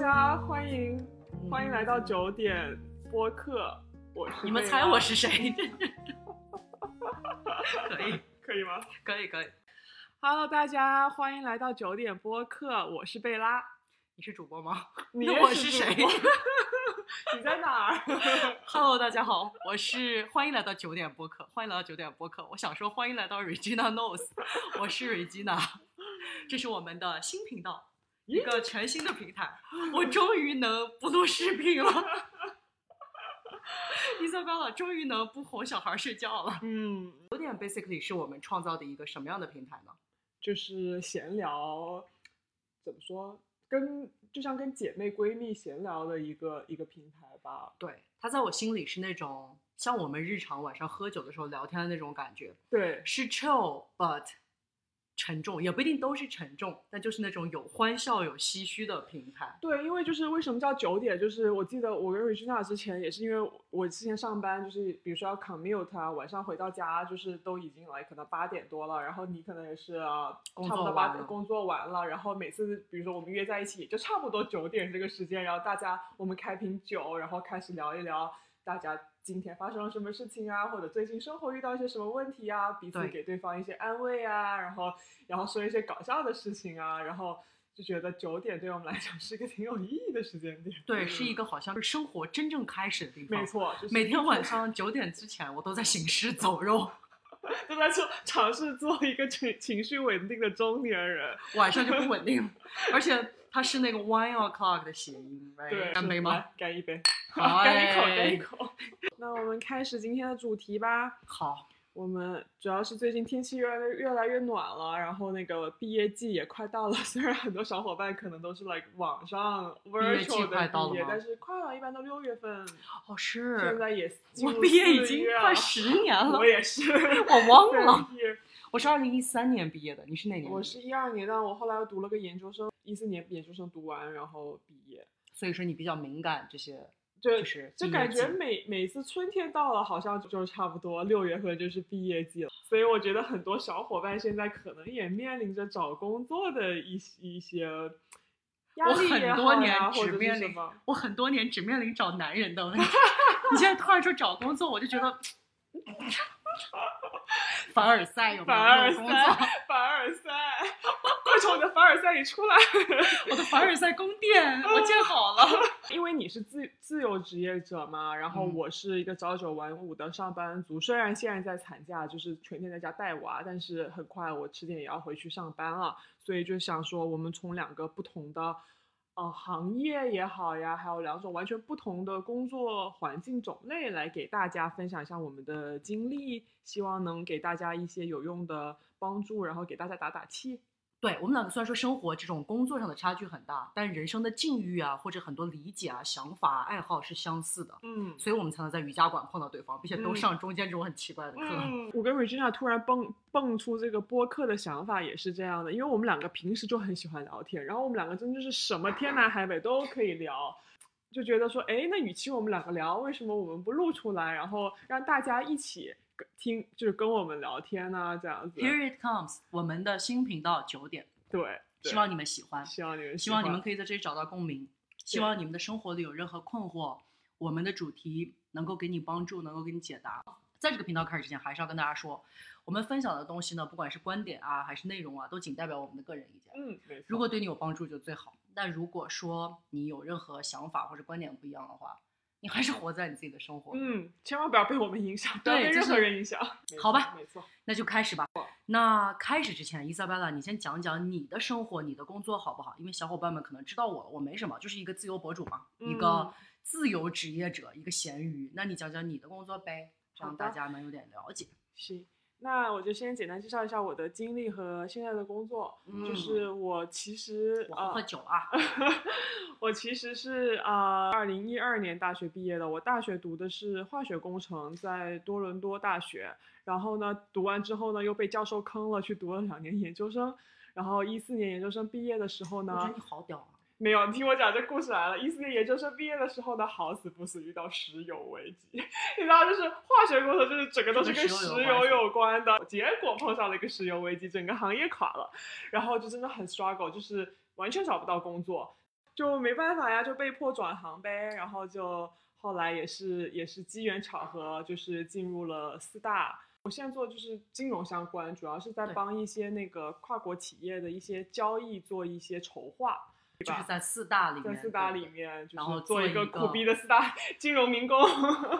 大家欢迎欢迎来到九点播客，我是你们猜我是谁？可以，可以吗可以，可以。？Hello，大家欢迎来到九点播客，我是贝拉。你是主播吗你那 我是谁 你在哪儿？？Hello，大家好，我是欢迎来到九点播客，欢迎来到九点播客。我想说欢迎来到 Regina Knows，我是 Regina，这是我们的新频道，一个全新的平台。我终于能不录视频了。伊莎贝拉终于能不哄小孩睡觉了。嗯，有点 basically 是我们创造的一个什么样的平台呢？就是闲聊，怎么说？跟就像跟姐妹闺蜜闲聊的一个一个平台吧。对，它在我心里是那种像我们日常晚上喝酒的时候聊天的那种感觉，对，是 chill but 沉重，也不一定都是沉重，但就是那种有欢笑、有唏嘘的平台。对，因为就是为什么叫九点，就是我记得我跟 Regina 之前也是因为我之前上班，就是比如说要 commute 啊，晚上回到家就是都已经来可能八点多了，然后你可能也是差不多八点工作完了，然后每次比如说我们约在一起，也就差不多九点这个时间，然后大家我们开瓶酒，然后开始聊一聊大家今天发生了什么事情啊，或者最近生活遇到一些什么问题啊，彼此给对方一些安慰啊，然后然后说一些搞笑的事情啊，然后就觉得九点对我们来讲是一个挺有意义的时间点。对，是一个好像是生活真正开始的地方。没，错，就是每天晚 上九点之前，我都在行尸走肉，都在做尝试做一个情情绪稳定的中年人。晚上就不稳定了。而且它是那个 one o'clock 的谐音，对，干杯吗？干一杯，好 干一口，哎干一口。那我们开始今天的主题吧。好，我们主要是最近天气越来越越来越暖了，然后那个毕业季也快到了。虽然很多小伙伴可能都是 like 网上 virtual 的毕业，快到了吗但是快了，一般都六月份。哦是，现在也我毕业已经快十年了我，也是，我忘了我是二零一三年毕业的，你是哪年？我是一二年，但我后来又读了个研究生，一四年研究生读完，然后毕业。所以说你比较敏感这些，就就是就感觉每每次春天到了，好像就差不多六月份就是毕业季了。所以我觉得很多小伙伴现在可能也面临着找工作的一些一些压我力也很多年只面临什么。我很多年只面临找男人的问题，你现在突然说找工作，我就觉得 凡尔赛有没有凡尔？赛，凡尔赛，快从我的凡尔赛里出来！我的凡尔赛宫殿 我建好了。因为你是自自由职业者嘛，然后嗯我是一个朝九晚五的上班族。虽然现在在产假，就是全天在家带娃，但是很快我迟点也要回去上班了，所以就想说，我们从两个不同的呃行业也好呀，还有两种完全不同的工作环境种类来给大家分享一下我们的经历，希望能给大家一些有用的帮助，然后给大家打打气。对我们两个虽然说生活这种工作上的差距很大，但人生的境遇啊，或者很多理解啊、想法啊、爱好是相似的，嗯。所以我们才能在瑜伽馆碰到对方，并且都嗯上中间这种很奇怪的课。嗯，我跟 Regina 突然蹦蹦出这个播客的想法也是这样的，因为我们两个平时就很喜欢聊天，然后我们两个真的是什么天南海北都可以聊，就觉得说，哎，那与其我们两个聊，为什么我们不录出来，然后让大家一起跟听，就是跟我们聊天呢、这样子。Here it comes，我们的新频道九点，对，希望你们喜欢。希望你们喜希望你们可以在这里找到共鸣，希望你们的生活里有任何困惑，我们的主题能够给你帮助，能够给你解答。在这个频道开始之前，还是要跟大家说，我们分享的东西呢，不管是观点啊，还是内容啊，都仅代表我们的个人意见。嗯，没错。如果对你有帮助就最好，但如果说你有任何想法或者观点不一样的话，你还是活在你自己的生活。嗯，千万不要被我们影响，不要被任何人影响。好吧没错。那就开始吧。那开始之前，伊莎贝拉，你先讲讲你的生活、你的工作好不好？因为小伙伴们可能知道我，我没什么，就是一个自由博主嘛，一个嗯自由职业者，一个咸鱼。那你讲讲你的工作呗，这样好的大家能有点了解。行，那我就先简单介绍一下我的经历和现在的工作。嗯就嗯是我其实我喝酒啊，我其实是啊，二零一二年大学毕业的。我大学读的是化学工程，在多伦多大学。然后呢，读完之后呢，又被教授坑了，去读了两年研究生。然后一四年研究生毕业的时候呢我觉得，你好屌啊！没有，你听我讲这故事来了。一四年研究生毕业的时候呢，好死不死遇到石油危机，你知道，就是化学工程，就是整个都是跟跟石油有关的。结果碰上了一个石油危机，整个行业垮了，然后就真的很 struggle，就是完全找不到工作。就没办法呀，就被迫转行呗。然后就后来也是也是机缘巧合，就是进入了四大。我现在做就是金融相关，主要是在帮一些那个跨国企业的一些交易做一些筹划？就是在四大里面，在四大里面，然后做一个苦逼的四大金融民工。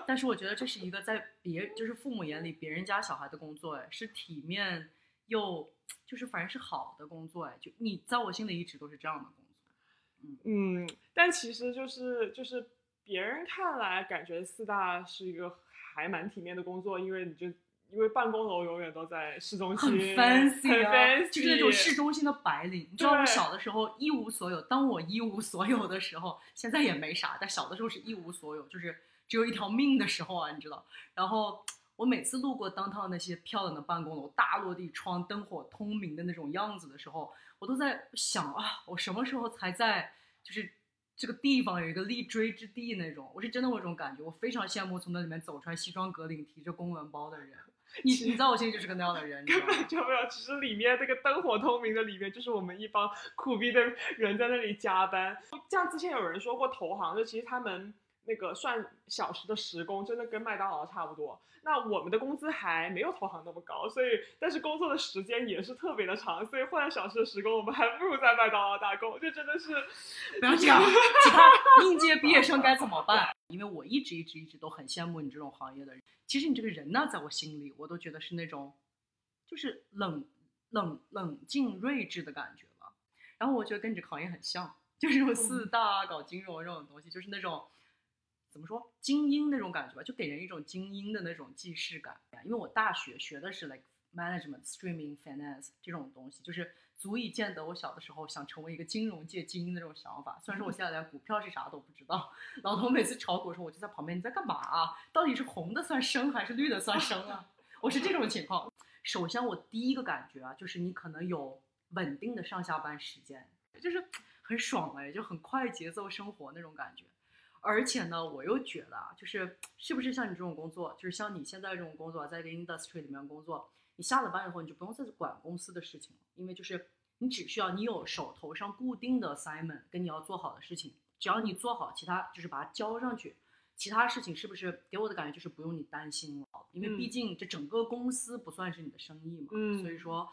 但是我觉得这是一个在别就是父母眼里别人家小孩的工作，哎，是体面又就是反正是好的工作，哎，就你在我心里一直都是这样的工作。嗯，但其实就是就是别人看来感觉四大是一个还蛮体面的工作，因为你就因为办公楼永远都在市中心很心，fancy 啊，很 fancy，就是那种市中心的白领。你知道我小的时候一无所有，当我一无所有的时候，现在也没啥，但小的时候是一无所有，就是只有一条命的时候啊，你知道。然后我每次路过当趟那些漂亮的办公楼，大落地窗、灯火通明的那种样子的时候，我都在想啊，我什么时候才在就是。这个地方有一个立锥之地那种，我是真的有这种感觉，我非常羡慕从那里面走出来西装革领、提着公文包的人。你你知道我心里就是个那样的人，根本就没有，其实里面那个灯火通明的里面，就是我们一帮苦逼的人在那里加班。像之前有人说过，投行就其实他们那个算小时的时工，真的跟麦当劳差不多。那我们的工资还没有投行那么高，所以但是工作的时间也是特别的长，所以换小时的时工，我们还不如在麦当劳打工，这真的是不要这样，其他应届毕业生该怎么办？因为我一直一直一直都很羡慕你这种行业的人。其实你这个人呢，在我心里，我都觉得是那种，就是冷冷冷静睿智的感觉吧。然后我觉得跟你这个行业很像，就是那种四大搞金融这种东西，就是那种怎么说精英那种感觉吧，就给人一种精英的那种既视感。因为我大学学的是 like management、streaming、finance 这种东西，就是足以见得我小的时候想成为一个金融界精英的这种想法。虽然说我现在连股票是啥都不知道，老头每次炒股的时候，我就在旁边，你在干嘛啊？到底是红的算升还是绿的算升啊？我是这种情况。首先，我第一个感觉啊，就是你可能有稳定的上下班时间，就是很爽哎，就很快节奏生活那种感觉。而且呢，我又觉得啊，就是是不是像你这种工作，就是像你现在这种工作，在一个 industry 里面工作，你下了班以后，你就不用再管公司的事情了，因为就是你只需要你有手头上固定的 assignment 跟你要做好的事情，只要你做好，其他就是把它交上去，其他事情是不是给我的感觉就是不用你担心了，因为毕嗯。竟这整个公司不算是你的生意嘛，嗯所以说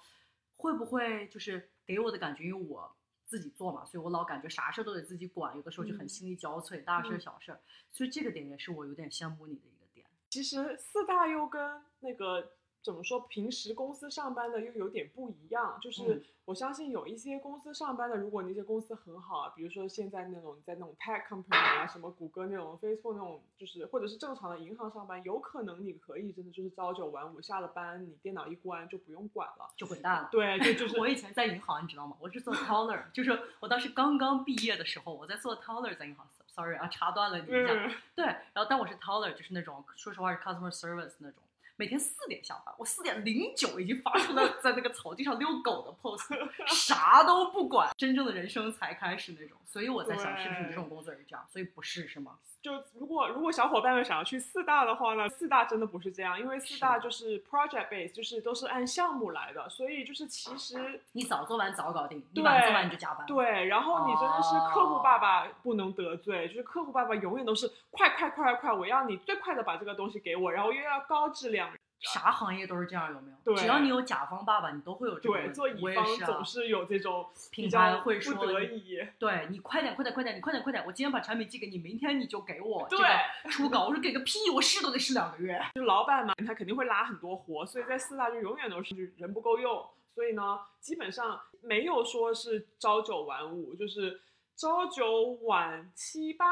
会不会就是给我的感觉，因为我。自己做嘛，所以我老感觉啥事儿都得自己管，有的时候就很嗯心力交瘁，大事小事儿，所以这个点也是我有点羡慕你的一个点。其实四大又跟那个怎么说，平时公司上班的又有点不一样。就是嗯我相信有一些公司上班的，如果那些公司很好啊，比如说现在那种在那种 tech company 啊，什么谷歌那种、Facebook 那种，就是或者是正常的银行上班，有可能你可以真的就是朝九晚五，下了班你电脑一关就不用管了。就滚蛋了。对，就就是 我以前在银行，你知道吗？我是做 teller，就是我当时刚刚毕业的时候，我在做 teller，在银行。Sorry 啊，插断了你一下。嗯，对，然后但我是 teller，就是那种说实话是 customer service 那种，每天四点下班，我四点零九已经发出了 在那个草地上遛狗的 pose，啥都不管，真正的人生才开始那种。所以我在想，是不是你这种工作也是这样？所以不是是吗？就如果如果小伙伴们想要去四大的话呢，四大真的不是这样，因为四大就是 project base，就是都是按项目来的，所以就是其实你早做完早搞定，你对晚做完你就加班。对，然后你真的是客户爸哦爸不能得罪，就是客户爸爸永远都是快快快快，我要你最快的把这个东西给我，然后又要高质量。啥行业都是这样，有没有？对只要你有甲方爸爸，你都会有这个问对，题。做乙方总是有这种比品牌会说不得已。对你快点，快点，快点，你快点，快点！我今天把产品寄给你，明天你就给我这对个初稿。我说给个屁，我试都得试两个月。就老板嘛，他肯定会拉很多活，所以在四大就永远都是人不够用，所以呢，基本上没有说是朝九晚五，就是朝九晚七八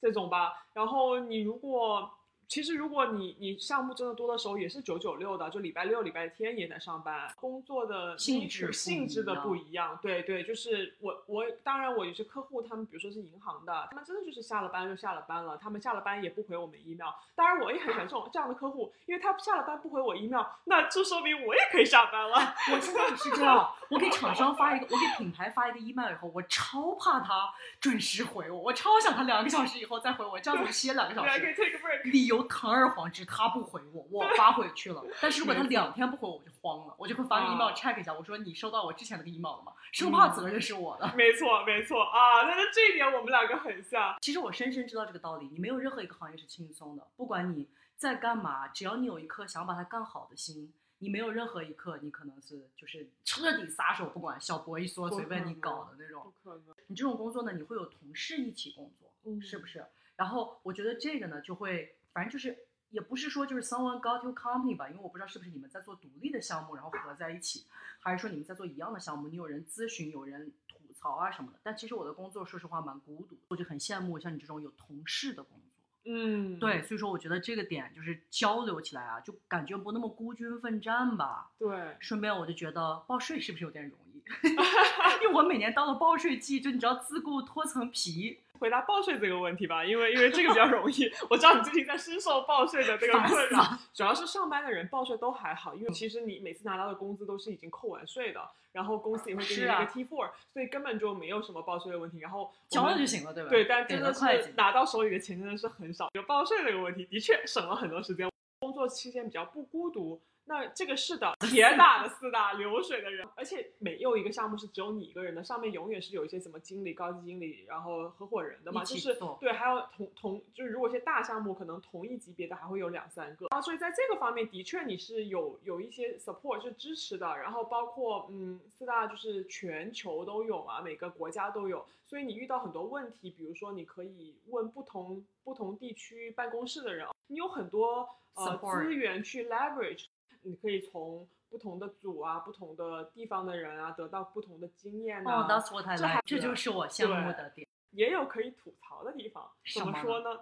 这种吧。然后你如果其实如果你你项目真的多的时候，也是九九六的，就礼拜六、礼拜天也在上班，工作的性质性质的不一样。对对，就是我我当然我有些客户，他们比如说是银行的，他们真的就是下了班就下了班了，他们下了班也不回我们 email。当然我也很喜欢这种这样的客户，因为他下了班不回我 email，那就说明我也可以下班了。我现在也是这样，我给厂商发一个，我给品牌发一个 email 以后，我超怕他准时回我，我超想他两个小时以后再回我，这样子歇两个小对，可以时。take a break。理由有堂而皇之他不回我，我发回去了。但是如果他两天不回我，我就慌了，我就会发个 email check 一下，我说你收到我之前那个 email 了吗？生怕责任是我的。没错，没错啊，那那这一点我们两个很像。其实我深深知道这个道理，你没有任何一个行业是轻松的，不管你在干嘛，只要你有一颗想把它干好的心，你没有任何一刻你可能是就是彻底撒手不管，小博一说随便你搞的那种不种。可能，你这种工作呢，你会有同事一起工作，嗯是不是？然后我觉得这个呢，就会反正就是也不是说就是 someone got you company 吧，因为我不知道是不是你们在做独立的项目，然后合在一起，还是说你们在做一样的项目，你有人咨询，有人吐槽啊什么的。但其实我的工作说实话蛮孤独，我就很羡慕像你这种有同事的工作。嗯，对，所以说我觉得这个点就是交流起来啊，就感觉不那么孤军奋战吧。对，顺便我就觉得报税是不是有点容易？因为我每年到了报税季，就你知道自顾脱层皮，回答报税这个问题吧，因为因为这个比较容易。我知道你最近在深受报税的这个困扰，主要是上班的人报税都还好，因为其实你每次拿到的工资都是已经扣完税的，然后公司也会给你一个 T four，、所以根本就没有什么报税的问题。然后交了就行了，对吧？对，但真的。是拿到手里的钱真的是很少。有报税这个问题，的确省了很多时间。工作期间比较不孤独，那这个是的，铁打的四大流水的人，而且没有一个项目是只有你一个人的，上面永远是有一些什么经理、高级经理，然后合伙人的嘛，就是对，还有同同就是如果一些大项目，可能同一级别的还会有两三个，啊，所以在这个方面的确你是有有一些 support 是支持的，然后包括嗯四大就是全球都有嘛，每个国家都有，所以你遇到很多问题，比如说你可以问不同不同地区办公室的人，你有很多呃资源去 leverage，你可以从不同的组啊、不同的地方的人啊得到不同的经验啊。哦、t h a t s what I 这还 like，这就是我羡慕的点。也有可以吐槽的地方。怎么说呢？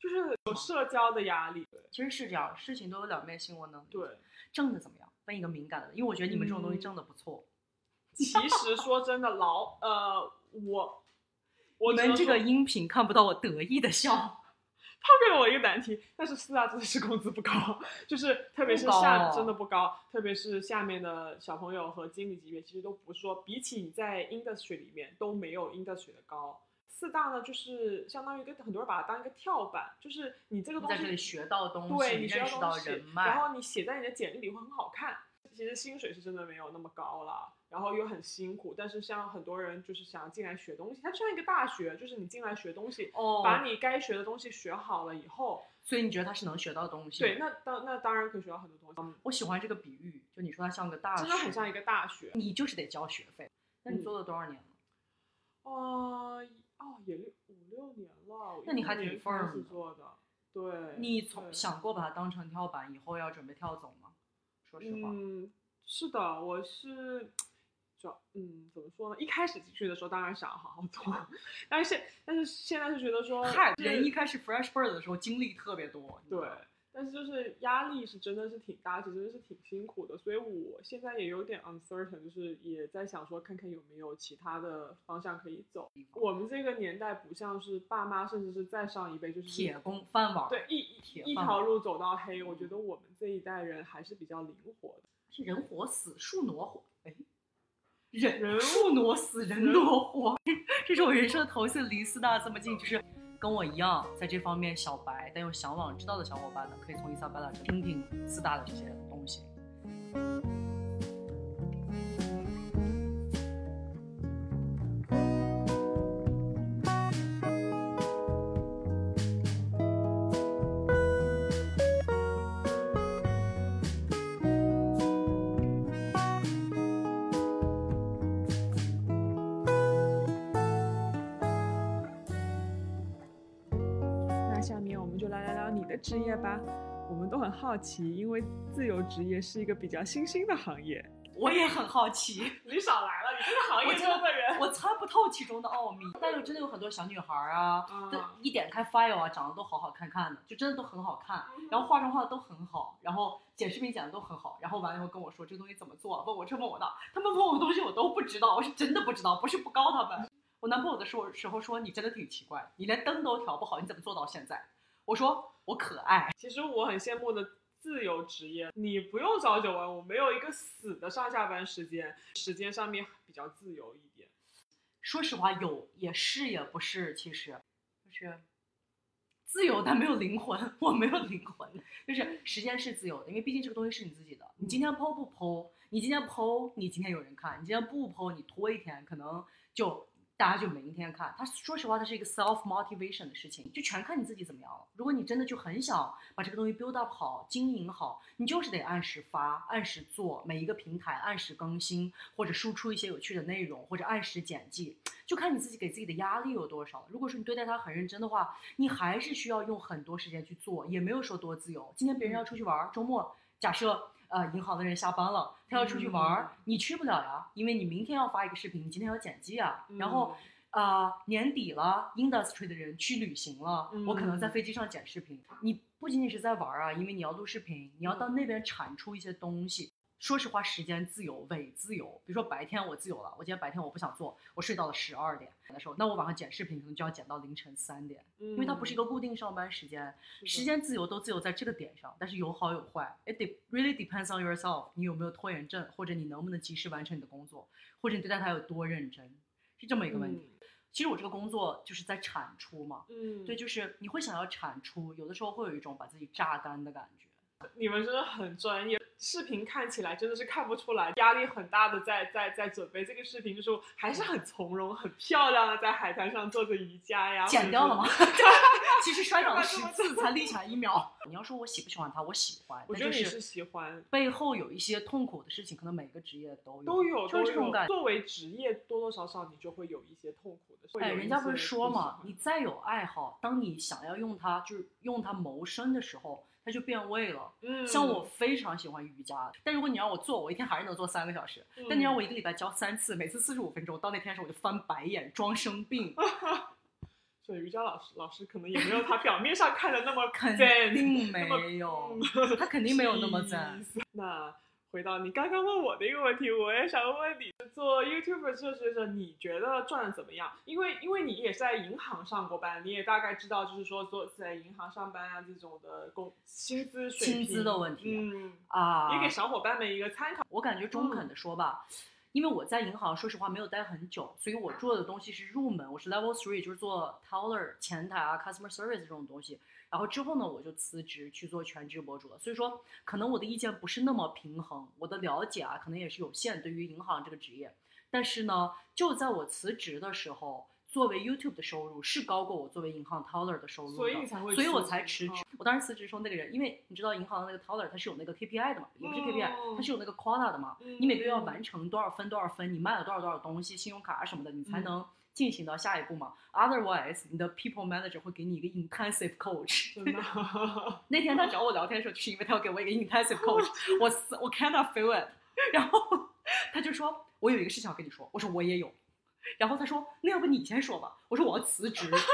就是有社交的压力。对其实是这样，事情都有两面性，我能对，挣的怎么样？问一个敏感的，因为我觉得你们这种东西嗯挣的不错。其实说真的，老呃，我我们这个音频看不到我得意的笑。抛给了我一个难题，但是四大真的是工资不高，就是特别是下哦真的不高，特别是下面的小朋友和经理级别，其实都不是说比起你在 industry 里面都没有 industry 的高。四大呢，就是相当于跟很多人把它当一个跳板，就是你这个东西在这里学到东西，对你学认识到到东西人脉，然后你写在你的简历里会很好看。其实薪水是真的没有那么高啦，然后又很辛苦。但是像很多人就是想进来学东西，它就像一个大学，就是你进来学东西，哦，把你该学的东西学好了以后，所以你觉得他是能学到东西？对，，那当那当然可以学到很多东西，嗯我喜欢这个比喻，就你说它像个大学，真的很像一个大学。你就是得交学费。那你嗯做了多少年了？哦哦，也六五六年了，那你还挺一五年开 firm 的做的，对。你从想过把它当成跳板，以后要准备跳走吗？说实话，嗯，是的，我是，主要嗯，怎么说呢？一开始进去的时候，当然想好好做，但是现但是现在是觉得说，嗨，就是人一开始 fresh bird 的时候精力特别多，对，但是就是压力是真的是挺大，真的是挺辛苦的，所以我现在也有点 uncertain，就是也在想说，看看有没有其他的方向可以走。我们这个年代不像是爸妈，甚至是再上一辈，就是铁公饭碗，对一铁一条路走到黑。我觉得我们这一代人还是比较灵活的。是人活死，树挪活，哎，人 人树挪死，人挪活，这是我人生的头一次离四大这么近，就是跟我一样在这方面小白但又向往知道的小伙伴呢，可以从伊莎贝拉这听听四大的这些职业吧。我们都很好奇，因为自由职业是一个比较新兴的行业。我也很好奇，你少来了，你这个行业中的人。我参不透其中的奥秘，但是真的有很多小女孩儿啊，啊都一点开 file 啊，长得都好好看看的，就真的都很好看，然后化妆化的都很好，然后剪视频剪的都很好，然后完了以后跟我说这个东西怎么做，问我这问我那，他们问我的东西我都不知道，我是真的不知道，不是不高他们。我男朋友的时候时候说你真的挺奇怪，你连灯都调不好，你怎么做到现在？我说我可爱，其实我很羡慕的自由职业，你不用朝九晚五，没有一个死的上下班时间，时间上面比较自由一点。说实话有也是也不是，其实就是自由但没有灵魂，我没有灵魂，就是时间是自由的，因为毕竟这个东西是你自己的。你今天剖不剖？你今天剖，你今天有人看；你今天不剖，你拖一天，可能就。大家就明天看，他说实话，它是一个 self motivation 的事情，就全看你自己怎么样了。如果你真的就很想把这个东西 build up 好，经营好，你就是得按时发，按时做，每一个平台按时更新，或者输出一些有趣的内容，或者按时剪辑，就看你自己给自己的压力有多少。如果说你对待它很认真的话，你还是需要用很多时间去做，也没有说多自由。今天别人要出去玩，周末假设。呃，银行的人下班了，他要出去玩儿，你去不了呀，因为你明天要发一个视频，你今天要剪辑啊。然后，啊，年底了，industry 的人去旅行了，我可能在飞机上剪视频。你不仅仅是在玩儿啊，因为你要录视频，你要到那边产出一些东西。说实话，时间自由伪自由。比如说白天我自由了，我今天白天我不想做，我睡到了十二点的时候，那我晚上剪视频可能就要剪到凌晨三点，因为它不是一个固定上班时间。时间自由都自由在这个点上，但是有好有坏。It really depends on yourself，你有没有拖延症，或者你能不能及时完成你的工作，或者你对待它有多认真，是这么一个问题。其实我这个工作就是在产出嘛，嗯，对，就是你会想要产出，有的时候会有一种把自己榨干的感觉。你们真的很专业。视频看起来真的是看不出来，压力很大的在在在准备这个视频的时候，还是很从容、很漂亮的在海滩上做着瑜伽呀。剪掉了吗？其实摔倒了十次才立起来一秒。你要说我喜不喜欢他，我喜欢。我觉得你是喜欢。背后有一些痛苦的事情，可能每个职业都有。都有，就是这种感。作为职业，多多少少你就会有一些痛苦的。哎，人家不是说嘛，你再有爱好，当你想要用它，就是用它谋生的时候。它就变味了。嗯，像我非常喜欢瑜伽，但如果你让我做，我一天还是能做三个小时。但你让我一个礼拜教三次，每次四十五分钟，到那天的时候我就翻白眼，装生病。所以瑜伽老师老师可能也没有他表面上看的那么 肯定没有，他肯定没有那么赞。那。回到你刚刚问我的一个问题，我也想问你，做 YouTuber 就是你觉得赚的怎么样？因为因为你也在银行上过班，你也大概知道，就是说做在银行上班啊这种的工薪资水平，薪资的问题，嗯啊，也给小伙伴们一个参考。我感觉中肯的说吧，因为我在银行说实话没有待很久，所以我做的东西是入门，我是 Level Three，就是做 Teller 前台啊，Customer Service 这种东西。然后之后呢，我就辞职去做全职博主了。所以说，可能我的意见不是那么平衡，我的了解啊，可能也是有限。对于银行这个职业，但是呢，就在我辞职的时候，作为 YouTube 的收入是高过我作为银行 Teller 的收入的，所以才会，所以我才辞职。我当时辞职说那个人，因为你知道银行的那个 Teller 它是有那个 KPI 的嘛，也不是 KPI，它是有那个 quota 的嘛，你每个月要完成多少分多少分，你卖了多少多少东西，信用卡什么的，你才能。进行到下一步嘛？Otherwise，你的 people manager 会给你一个 intensive coach。那天他找我聊天的时候，就是因为他要给我一个 intensive coach。我我 cannot feel it。然后他就说：“我有一个事情要跟你说。”我说：“我也有。”然后他说：“那要不你先说吧。”我说：“我要辞职。”然后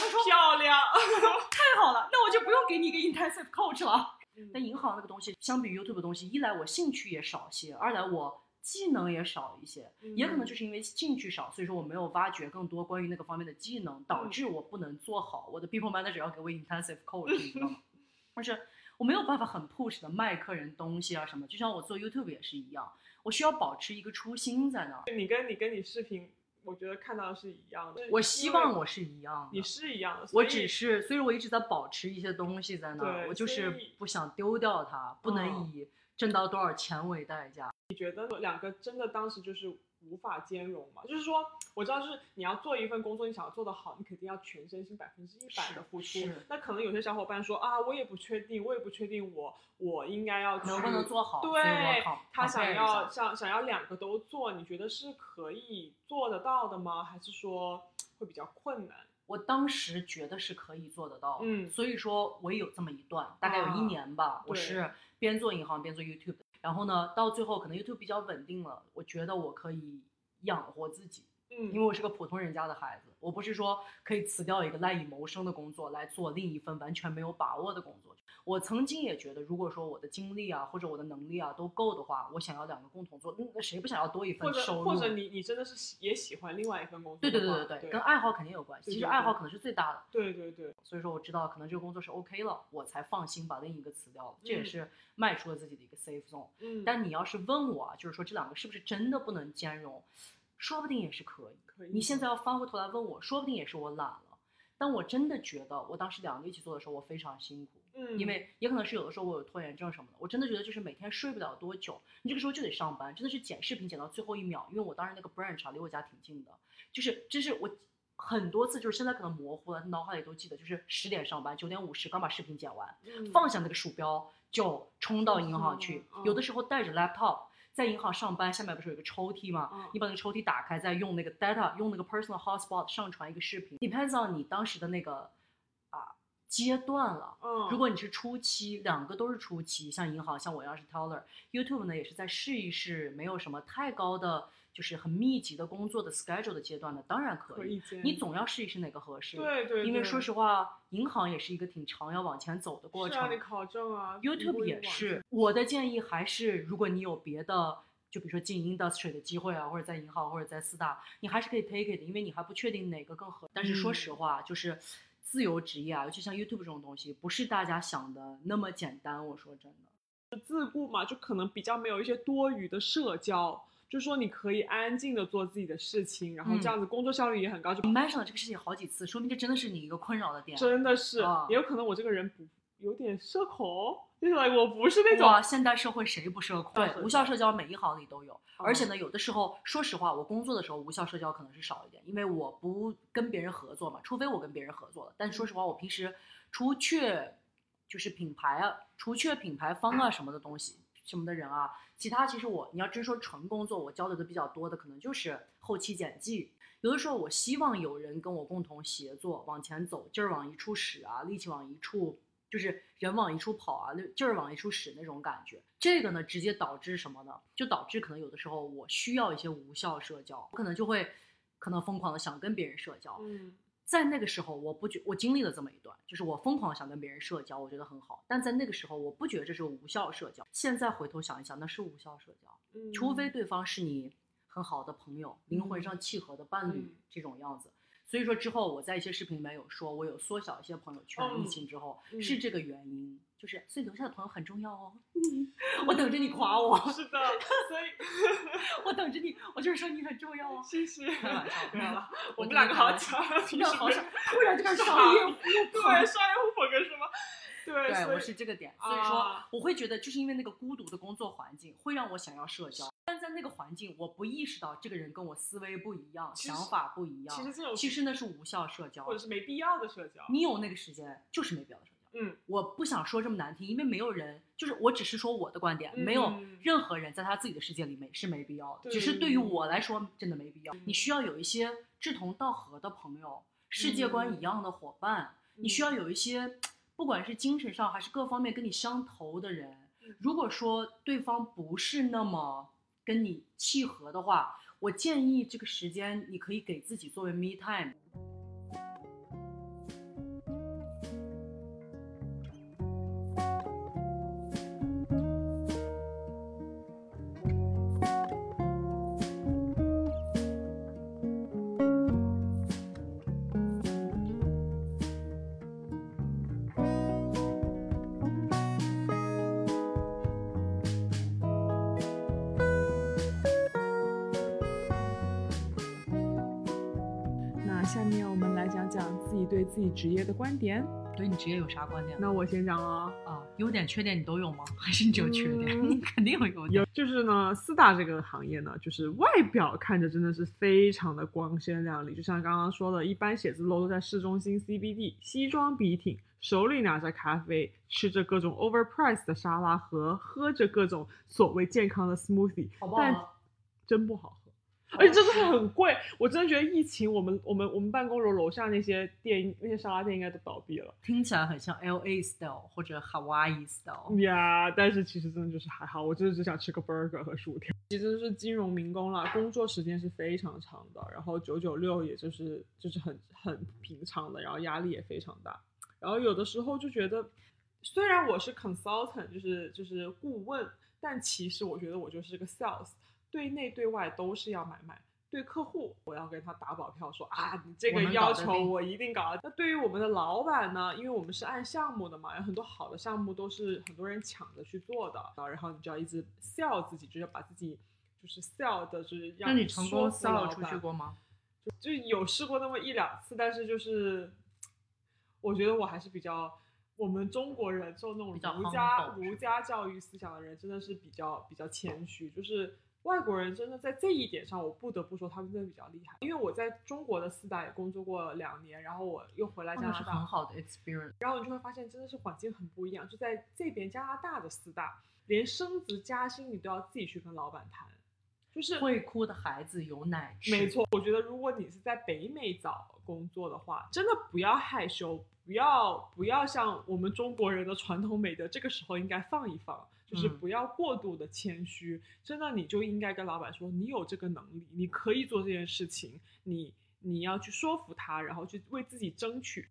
他说：“漂亮，太好了，那我就不用给你一个 intensive coach 了。”但银行那个东西，相比 YouTube 的东西，一来我兴趣也少些，二来我。技能也少一些，也可能就是因为兴趣少，所以说我没有挖掘更多关于那个方面的技能，导致我不能做好我的 people manager 要给我 intensive coach，你知道吗？但是我没有办法很 push 的卖客人东西啊什么，就像我做 YouTube 也是一样，我需要保持一个初心在那。你跟你跟你视频，我觉得看到的是一样的。我希望我是一样的。你是一样的。我只是，所以我一直在保持一些东西在那儿，我就是不想丢掉它，不能以挣到多少钱为代价。你觉得两个真的当时就是无法兼容嘛？就是说，我知道，就是你要做一份工作，你想要做得好，你肯定要全身心百分之一百的付出。那可能有些小伙伴说啊，我也不确定，我也不确定我我应该要能不能做好。对，他想要想想要两个都做，你觉得是可以做得到的吗？还是说会比较困难？我当时觉得是可以做得到，嗯，所以说我也有这么一段，大概有一年吧，我是边做银行边做 YouTube。然后呢，到最后可能 YouTube 比较稳定了，我觉得我可以养活自己，嗯，因为我是个普通人家的孩子，我不是说可以辞掉一个赖以谋生的工作来做另一份完全没有把握的工作。我曾经也觉得，如果说我的精力啊或者我的能力啊都够的话，我想要两个共同做，那谁不想要多一份收入？或者或者你你真的是也喜欢另外一份工作？对对对对对，跟爱好肯定有关系。其实爱好可能是最大的。对对对。所以说我知道可能这个工作是 OK 了，我才放心把另一个辞掉了。这也是迈出了自己的一个 safe zone。嗯。但你要是问我啊，就是说这两个是不是真的不能兼容？说不定也是可以。可以。你现在要翻回头来问我，说不定也是我懒了。但我真的觉得，我当时两个一起做的时候，我非常辛苦，嗯，因为也可能是有的时候我有拖延症什么的，我真的觉得就是每天睡不了多久，你这个时候就得上班，真的是剪视频剪到最后一秒，因为我当时那个 branch 啊离我家挺近的，就是这是我很多次就是现在可能模糊了，脑海里都记得，就是十点上班，九点五十刚把视频剪完，嗯放下那个鼠标就冲到银行去嗯，有的时候带着 laptop。在银行上班，下面不是有一个抽屉吗？嗯你把那个抽屉打开，再用那个 data，用那个 personal hotspot 上传一个视频，depends on 你当时的那个啊阶段了。嗯，如果你是初期，两个都是初期，像银行，像我要是 teller，YouTube 呢也是在试一试，没有什么太高的，就是很密集的工作的 schedule 的阶段的，当然可以。你总要试一试哪个合适。对对，因为说实话，银行也是一个挺长要往前走的过程。考证啊 YouTube 也是，我的建议还是，如果你有别的，就比如说进 industry 的机会啊，或者在银行或者在四大，你还是可以 take it，因为你还不确定哪个更合。但是说嗯实话，就是自由职业啊，尤其像 YouTube 这种东西，不是大家想的那么简单。我说真的。自顾嘛，就可能比较没有一些多余的社交，就是说你可以安静的做自己的事情，然后这嗯样子工作效率也很高，就 mention 了这个事情好几次，说明这真的是你一个困扰的点。真的是，啊也有可能我这个人不有点社恐，就是我不是那种哇，现代社会谁不社恐？对，无效社交每一行里都有。而且嗯呢，有的时候，说实话，我工作的时候无效社交可能是少一点，因为我不跟别人合作嘛，除非我跟别人合作了。但说实话，我平时除却就是品牌啊，除却品牌方啊什么的东西什么的人啊，其他其实我你要真说纯工作，我交流的比较多的可能就是后期剪辑。有的时候我希望有人跟我共同协作，往前走，劲儿往一处使啊，力气往一处，就是人往一处跑啊，劲儿往一处使那种感觉。这个呢，直接导致什么呢？就导致可能有的时候我需要一些无效社交，我可能就会可能疯狂的想跟别人社交。嗯在那个时候，我不觉我经历了这么一段，就是我疯狂想跟别人社交，我觉得很好。但在那个时候，我不觉得这是无效社交。现在回头想一想，那是无效社交。嗯，除非对方是你很好的朋友、灵魂上契合的伴侣嗯这种样子。所以说之后我在一些视频里面有说，我有缩小一些朋友圈，嗯疫情之后、嗯是这个原因，就是所以留下的朋友很重要哦。我等着你夸我，是的，所以 我等着你，我就是说你很重要哦。谢谢。开玩了，我们两个好巧，你们好平时没像突然就开始商业互对捧。商业互捧是吗？对，对，我是这个点，所以说啊我会觉得，就是因为那个孤独的工作环境，会让我想要社交。但在那个环境，我不意识到这个人跟我思维不一样，想法不一样。其实这种其实那是无效社交或，者是没必要的社交。你有那个时间就是没必要的社交。嗯，我不想说这么难听，因为没有人，就是我只是说我的观点，没有嗯任何人在他自己的世界里没是没必要的，只是对于我来说真的没必要嗯。你需要有一些志同道合的朋友，世界观一样的伙伴，你需要嗯有一些，不管是精神上还是各方面跟你相投的人嗯。如果说对方不是那么跟你契合的话，我建议这个时间你可以给自己作为 me time。职业的观点。对你职业有啥观点？那我先讲啊，啊，优点缺点你都有吗？还是你只有缺点？嗯你 肯定有优点。有就是呢，四大这个行业呢，就是外表看着真的是非常的光鲜亮丽，就像刚刚说的，一般写字楼都在市中心 CBD，西装笔挺，手里拿着咖啡，吃着各种 overpriced 的沙拉和喝着各种所谓健康的 smoothie，但好不好但？真不好喝。而且真的很贵，我真的觉得疫情，我们我们我们办公楼楼下那些店，那些沙拉店应该都倒闭了听起来很像 L A style 或者 Hawaii style。呀。但是其实真的就是还好，我就是只想吃个 burger 和薯条。其实是金融民工啦，工作时间是非常长的，然后九九六也就是就是很很平常的，然后压力也非常大。然后有的时候就觉得，虽然我是 consultant，就是就是顾问，但其实我觉得我就是个 sales，对内对外都是要买卖。对客户，我要跟他打保票说啊，你这个要求我一定搞。那对于我们的老板呢，因为我们是按项目的嘛，有很多好的项目都是很多人抢着去做的，然后你就要一直 sell 自己，就是要把自己就是 sell 的，就是让那你成功 sell 出去过吗？就有试过那么一两次，但是就是我觉得我还是比较，我们中国人受那种儒家儒家教育思想的人，真的是比较比较谦虚。就是外国人真的在这一点上，我不得不说他们真的比较厉害。因为我在中国的四大也工作过两年，然后我又回来加那是很，好的 experience。然后你就会发现真的是环境很不一样。就在这边加拿大的四大，连升职加薪你都要自己去跟老板谈，就是会哭的孩子有奶吃。没，错，我觉得如果你是在北美找工作的话，真的不要害羞，不要不要像我们中国人的传统美德，这个时候应该放一放，就是嗯不要过度的谦虚。真的，你就应该跟老板说，你有这个能力，你可以做这件事情，你你要去说服他，然后去为自己争取。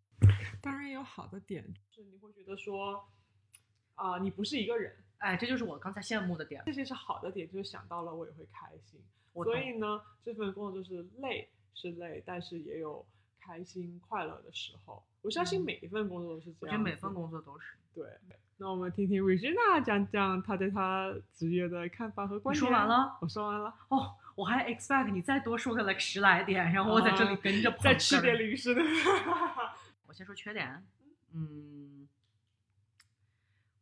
当然也有好的点，就是你会觉得说，啊、你不是一个人，哎，这就是我刚才羡慕的点。这些是好的点，就是想到了我也会开心。所以呢，这份工作就是累是累，但是也有开心快乐的时候。我相信嗯每一份工作都是这我样我。觉得每份工作都是。对。那我们听听 Regina 讲讲她对她职业的看法和观点你点。说完了？我说完了。哦，我还 expect 你再多说个 like 十来点，然后我在这里啊跟着跑再吃点零食的。我先说缺点，嗯，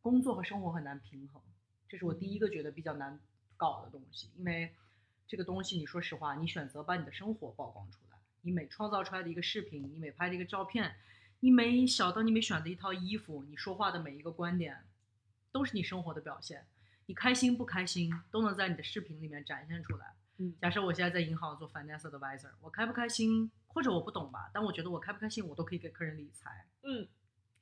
工作和生活很难平衡，这是我第一个觉得比较难搞的东西。因为这个东西，你说实话，你选择把你的生活曝光出来，你每创造出来的一个视频，你每拍的一个照片，你每小到你每选的一套衣服，你说话的每一个观点，都是你生活的表现。你开心不开心，都能在你的视频里面展现出来。嗯假设我现在在银行做 finance advisor，我开不开心，或者我不懂吧，但我觉得我开不开心，我都可以给客人理财。嗯，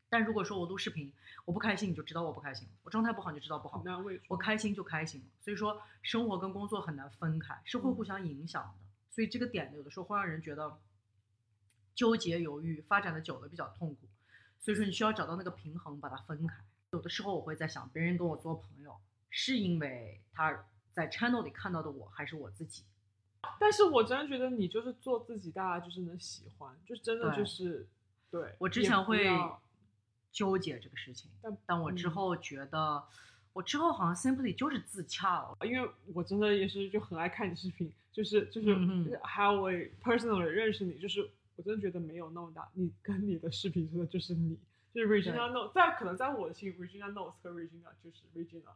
但如果说我录视频，我不开心，你就知道我不开心了；我状态不好，你就知道不好。我开心就开心了。所以说，生活跟工作很难分开，是会互相影响的。所以这个点有的时候会让人觉得纠结犹豫，发展的久了比较痛苦。所以说，你需要找到那个平衡，把它分开。有的时候我会在想，别人跟我做朋友，是因为他在 channel 里看到的我，还是我自己？但是我真的觉得你就是做自己，大家就是能喜欢，就真的就是对。我之前会纠结这个事情，但但我之嗯后觉得，我之后好像 simply 就是自洽了。因为我真的也是就很爱看你视频，就是就是还有我也 personally 认识你，就是我真的觉得没有那么大，你跟你的视频真的就是你，就是 Regina Knows，在可能在我的心里 Regina Knows 和 Regina 就是 Regina，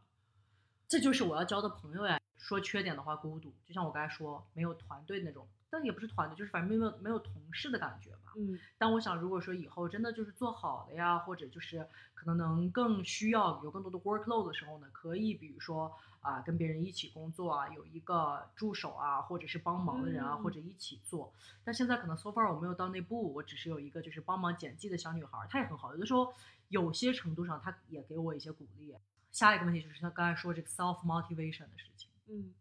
这就是我要交的朋友呀。说缺点的话，孤独，就像我刚才说，没有团队那种，但也不是团队，就是反正没有没有同事的感觉吧。嗯但我想，如果说以后真的就是做好了呀，或者就是可能能更需要有更多的 workload 的时候呢，可以比如说啊、跟别人一起工作啊，有一个助手啊，或者是帮忙的人啊，嗯或者一起做。但现在可能 so far 我没有到那步，我只是有一个就是帮忙剪辑的小女孩儿，她也很好。有的时候有些程度上，她也给我一些鼓励。下一个问题就是她刚才说这个 self motivation 的事情。嗯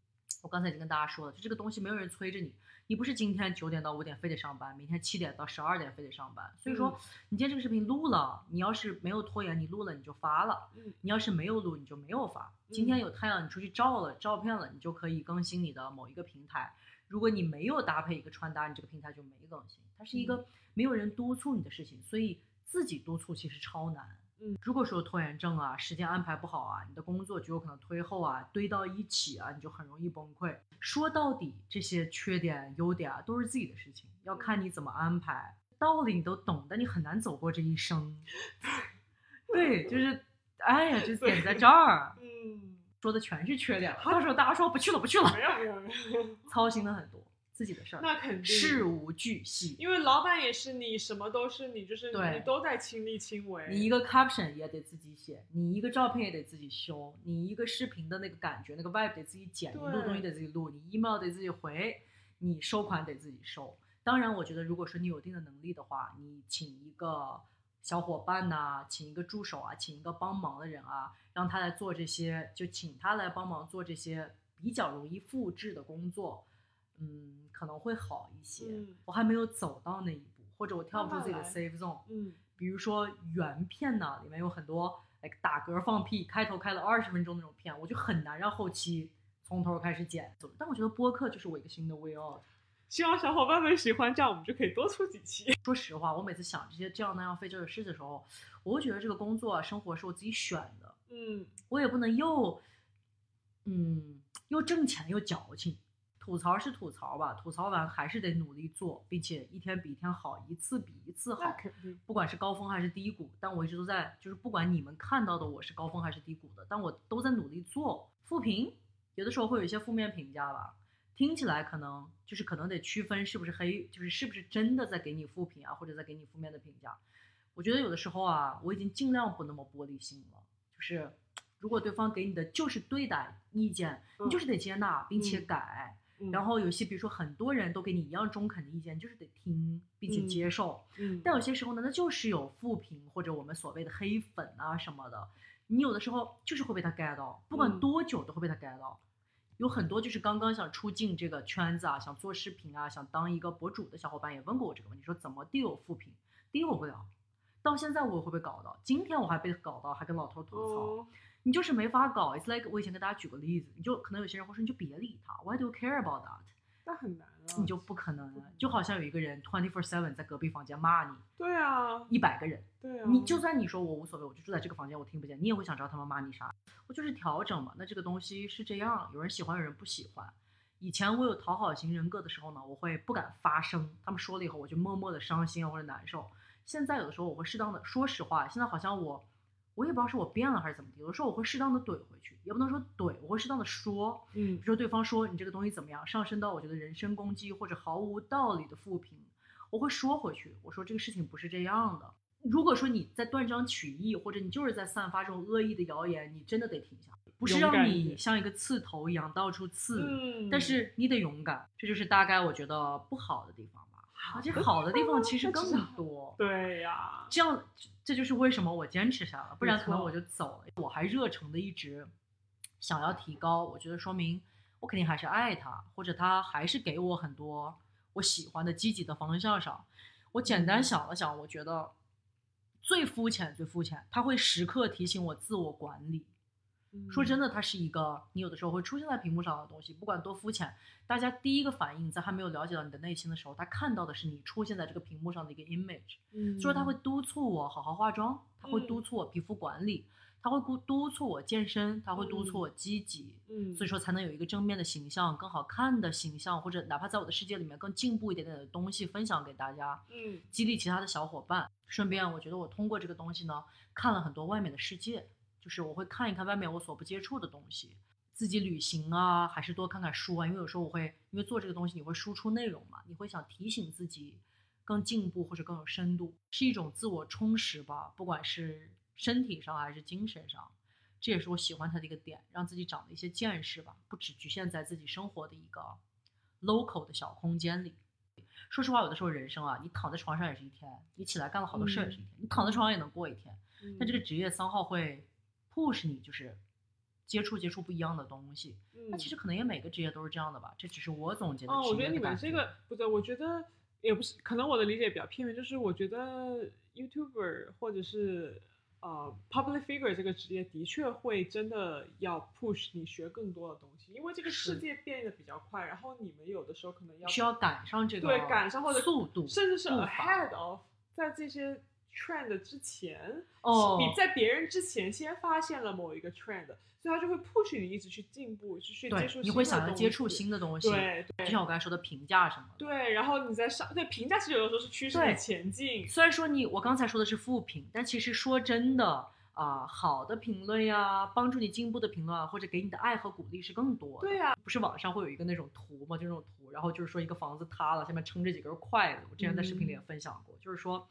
我刚才已经跟大家说了，就这个东西没有人催着你，你不是今天九点到五点非得上班，明天七点到十二点非得上班。所以说，你今天这个视频录了，你要是没有拖延，你录了你就发了；嗯你要是没有录，你就没有发。今天有太阳，你出去照了照片了，你就可以更新你的某一个平台。如果你没有搭配一个穿搭，你这个平台就没更新。它是一个没有人督促你的事情，所以自己督促其实超难。嗯，如果说拖延症啊，时间安排不好啊，你的工作就有可能推后啊，堆到一起啊，你就很容易崩溃。说到底，这些缺点、优点啊，都是自己的事情，要看你怎么安排。道理你都懂，但你很难走过这一生。对，就是，哎呀，就点在这儿，嗯，说的全是缺点了。到时候大家说不去了，不去了，没有没有没有，操心的很多自己的事儿，那肯定事无巨细。因为老板也是你，什么都是你，就是你都在亲力亲为。你一个 caption 也得自己写，你一个照片也得自己修，你一个视频的那个感觉，那个 vibe 得自己剪，你录东西得自己录，你 email 得自己回，你收款得自己收。当然，我觉得如果说你有一定的能力的话，你请一个小伙伴呐、请一个助手啊，请一个帮忙的人啊，让他来做这些，就请他来帮忙做这些比较容易复制的工作，嗯，可能会好一些。嗯我还没有走到那一步，或者我跳不出自己的 safe zone。嗯比如说原片呢，里面有很多 like 打嗝放屁，开头开了二十分钟那种片，我就很难让后期从头开始剪。但我觉得播客就是我一个新的 way out。希望小伙伴们喜欢，这样我们就可以多出几期。说实话，我每次想这些这样那样费劲的事的时候，我会觉得这个工作啊、生活是我自己选的，嗯，我也不能又，嗯，又挣钱又矫情。吐槽是吐槽吧，吐槽完还是得努力做，并且一天比一天好，一次比一次好。肯定。不管是高峰还是低谷，但我一直都在，就是不管你们看到的我是高峰还是低谷的，但我都在努力做。负评有的时候会有一些负面评价吧，听起来可能就是可能得区分是不是黑，就是是不是真的在给你负评啊，或者在给你负面的评价。我觉得有的时候啊，我已经尽量不那么玻璃心了，就是如果对方给你的就是对的意见，你就是得接纳并且嗯改。嗯然后有些比如说很多人都给你一样中肯的意见，就是得听并且嗯接受。嗯，但有些时候呢，那就是有负评或者我们所谓的黑粉啊什么的，你有的时候就是会被他 get 到，不管嗯多久都会被他 get 到。有很多就是刚刚想出镜这个圈子啊，想做视频啊，想当一个博主的小伙伴也问过我这个问题，说怎么 deal 负评，deal 不了。到现在我会被搞到，今天我还被搞到，还跟老头吐槽。哦，你就是没法搞。It's like 我以前给大家举个例子，你就可能有些人会说你就别理他，Why do you care about that？那很难啊。你就不可能啊，就好像有一个人 twenty four seven 在隔壁房间骂你，对啊，一百个人，对啊。你就算你说我无所谓，我就住在这个房间，我听不见，你也会想知道他们骂你啥。我就是调整嘛，那这个东西是这样，有人喜欢，有人不喜欢。以前我有讨好型人格的时候呢，我会不敢发声，他们说了以后，我就默默的伤心啊或者难受。现在有的时候我会适当的，说实话，现在好像我，我也不知道是我变了还是怎么的，有的时候我会适当的怼回去，也不能说怼，我会适当的说，嗯比如说对方说你这个东西怎么样，上升到我觉得人身攻击或者毫无道理的负评，我会说回去，我说这个事情不是这样的。如果说你在断章取义，或者你就是在散发这种恶意的谣言，你真的得停下，不是让你像一个刺头一样到处刺，嗯，但是你得勇敢，这就是大概我觉得不好的地方吧。而且好的地方其实更多。对呀，这样，这就是为什么我坚持下来了，不然可能我就走了。我还热诚的一直想要提高，我觉得说明我肯定还是爱他，或者他还是给我很多我喜欢的积极的方向上。我简单嗯想了想，我觉得最肤浅、最肤浅，他会时刻提醒我自我管理。说真的，它是一个你有的时候会出现在屏幕上的东西，不管多肤浅，大家第一个反应在还没有了解到你的内心的时候，他看到的是你出现在这个屏幕上的一个 image。嗯，所以说他会督促我好好化妆，他会督嗯。促我皮肤管理，他会督督促我健身，他会督促嗯我积极，嗯，所以说才能有一个正面的形象，更好看的形象，或者哪怕在我的世界里面更进步一点点的东西分享给大家，嗯。激励其他的小伙伴。顺便，我觉得我通过这个东西呢，看了很多外面的世界，就是我会看一看外面我所不接触的东西。自己旅行啊，还是多看看书啊，因为有时候我会因为做这个东西，你会输出内容嘛，你会想提醒自己更进步或者更有深度，是一种自我充实吧，不管是身体上还是精神上，这也是我喜欢它的一个点，让自己长的一些见识吧，不只局限在自己生活的一个 local 的小空间里。说实话，有的时候人生啊，你躺在床上也是一天，你起来干了好多事儿也是一天，你躺在床上也能过一天。嗯但这个职业三号会 push 你，就是接触接触不一样的东西。那其实可能也每个职业都是这样的吧，这只是我总结的哦，我觉得你们这个。不对，我觉得也不是，可能我的理解比较片面，就是我觉得 YouTuber 或者是呃 public figure 这个职业的确会真的要 push 你学更多的东西，因为这个世界变得比较快，然后你们有的时候可能要需要赶上这个对赶上或者速度，甚至是 ahead of 在这些 trend 之前，哦你在别人之前先发现了某一个 trend，所以他就会 push 你一直去进步，去去接触新的东西，你会想要接触新的东西，对就像我刚才说的评价什么的。对，然后你在上对评价其实有的时候是趋势的前进，虽然说你我刚才说的是负评，但其实说真的啊、好的评论呀，帮助你进步的评论啊，或者给你的爱和鼓励是更多的。对呀、不是网上会有一个那种图吗？就那种图，然后就是说一个房子塌了，下面撑着几根筷子。我之前在视频里也嗯分享过，就是说，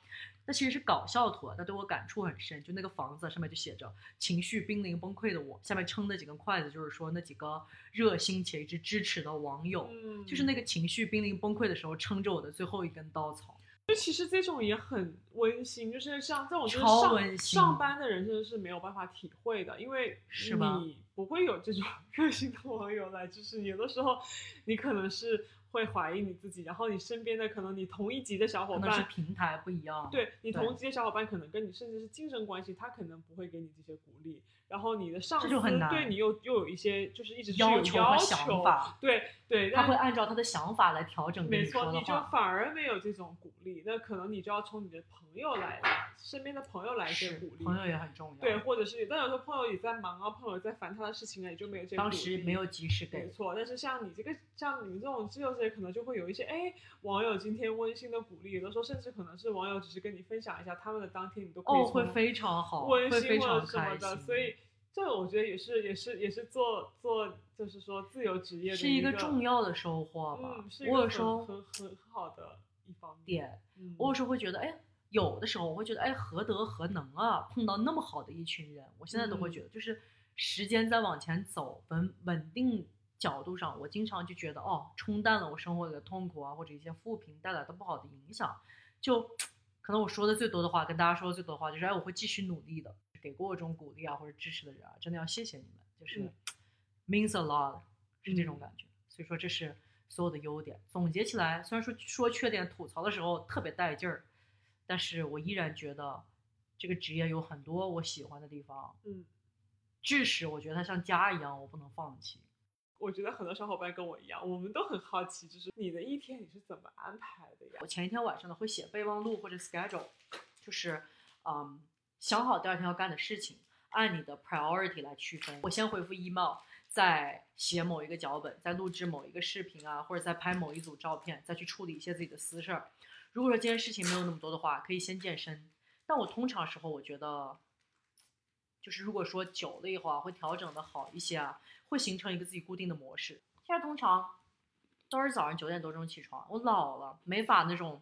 那其实是搞笑图啊，但对我感触很深。就那个房子上面就写着“情绪濒临崩溃的我”，下面撑的几根筷子，就是说那几个热心且一直支持的网友，嗯，就是那个情绪濒临崩溃的时候撑着我的最后一根稻草。就其实这种也很温馨，就是像这种就是上上班的人真的是没有办法体会的，因为是吧你不会有这种 热心的网友来支持你，有的时候你可能是会怀疑你自己，然后你身边的可能你同一级的小伙可能是伴，平台不一样。对你同级的小伙伴可能跟你甚至是竞争关系，他可能不会给你这些鼓励，然后你的上司对你又又有一些就是一直是要求和想法，对对，他会按照他的想法来调整没错，你就。反而没有这种鼓励，那可能你就要从你的朋友来，身边的朋友来一些鼓励，朋友也很重要。对，，或者是但有时候朋友也在忙啊，朋友在烦他的事情啊，也就没有这个当时没有及时给。没错，但是像你这个，像你们这种自由职业，可能就会有一些哎，网友今天温馨的鼓励，有的时候甚至可能是网友只是跟你分享一下他们的当天，你都可以哦，会非常好，温馨或者什。么的，所以这个我觉得也是也是也是做做就是说自由职业的一是一个重要的收获吧。嗯，是一我个很有时候很很很好的一方面。点，嗯，我有时候会觉得，哎，有的时候我会觉得，哎，何德何能啊，碰到那么好的一群人。我现在都会嗯觉得，就是时间在往前走，稳稳定角度上，我经常就觉得，哦，冲淡了我生活里的痛苦啊，或者一些负评带来的不好的影响。就可能我说的最多的话，跟大家说的最多的话，就是，哎，我会继续努力的。给过我这种鼓励啊或者支持的人啊，真的要谢谢你们，就是、嗯 means a lot，是这种嗯感觉。所以说这是所有的优点。总结起来，虽然说说缺点、吐槽的时候特别带劲儿，但是我依然觉得这个职业有很多我喜欢的地方。嗯，致使我觉得它像家一样，我不能放弃。我觉得很多小伙伴跟我一样，我们都很好奇，就是你的一天你是怎么安排的呀？我前一天晚上呢会写备忘录或者 schedule，就是嗯想好第二天要干的事情，按你的 priority 来区分。我先回复 email，再写某一个脚本，再录制某一个视频啊，或者再拍某一组照片，再去处理一些自己的私事儿。如果说今天事情没有那么多的话，可以先健身。但我通常时候我觉得，就是如果说久了以后啊，会调整的好一些啊，会形成一个自己固定的模式。现在通常都是早上九点多钟起床，我老了没法那种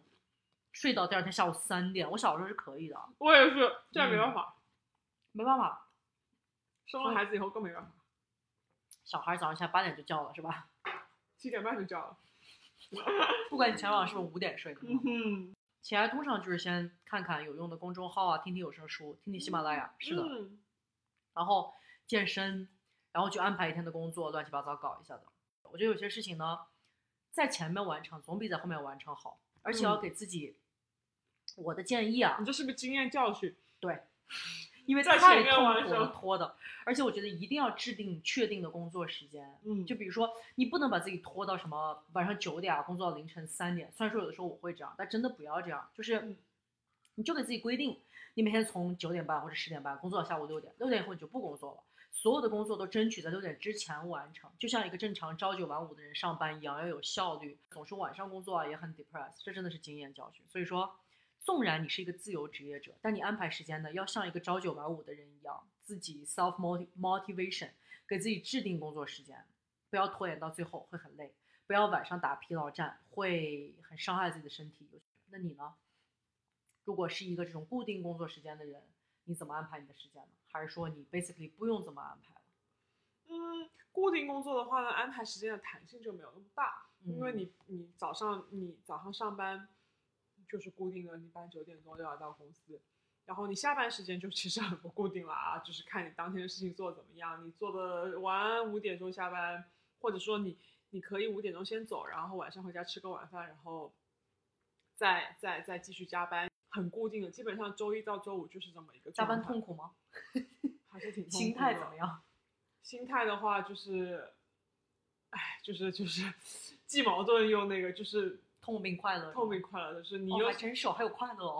睡到第二天下午三点。我小时候是可以的，我也是，现在没嗯办法，没办法，生了孩子以后更没办法，小孩早上起来八点就叫了是吧？七点半就叫了。不管你前晚上是不是五点睡起来通常就是先看看有用的公众号啊，听听有声书，听听喜马拉雅，是的，嗯然后健身，然后去安排一天的工作，乱七八糟搞一下的。我觉得有些事情呢，在前面完成总比在后面完成好，而且要嗯给自己。我的建议啊你，这是不是经验教训？对，因为在太前面痛苦了拖的，而且我觉得一定要制定确定的工作时间。嗯就比如说，你不能把自己拖到什么晚上九点啊，工作到凌晨三点。虽然说有的时候我会这样，但真的不要这样。就是嗯，你就给自己规定，你每天从九点半或者十点半工作到下午六点，六点以后你就不工作了。所有的工作都争取在六点之前完成，就像一个正常朝九晚五的人上班一样，要有效率。总是晚上工作啊，也很 depressed，这真的是经验教训。所以说，纵然你是一个自由职业者，但你安排时间呢，要像一个朝九晚五的人一样，自己 self motiv motivation，给自己制定工作时间，不要拖延到最后会很累，不要晚上打疲劳战，会很伤害自己的身体。那你呢？如果是一个这种固定工作时间的人，你怎么安排你的时间呢？还是说你 basically 不用怎么安排了？嗯，固定工作的话呢，安排时间的弹性就没有那么大，因为嗯你你早上你早上上班就是固定的，你八九点钟就要到公司，然后你下班时间就其实很不固定了啊，就是看你当天的事情做的怎么样，你做的晚五点钟下班，或者说你你可以五点钟先走，然后晚上回家吃个晚饭，然后再再再继续加班，很固定的，基本上周一到周五就是这么一个加班痛苦吗？还是挺痛心苦的态怎么样？心态的话就是，哎，就是就是 既矛盾又那个，就是痛并快乐，痛并快乐的是你哦，又还真是哦，还有快乐哦。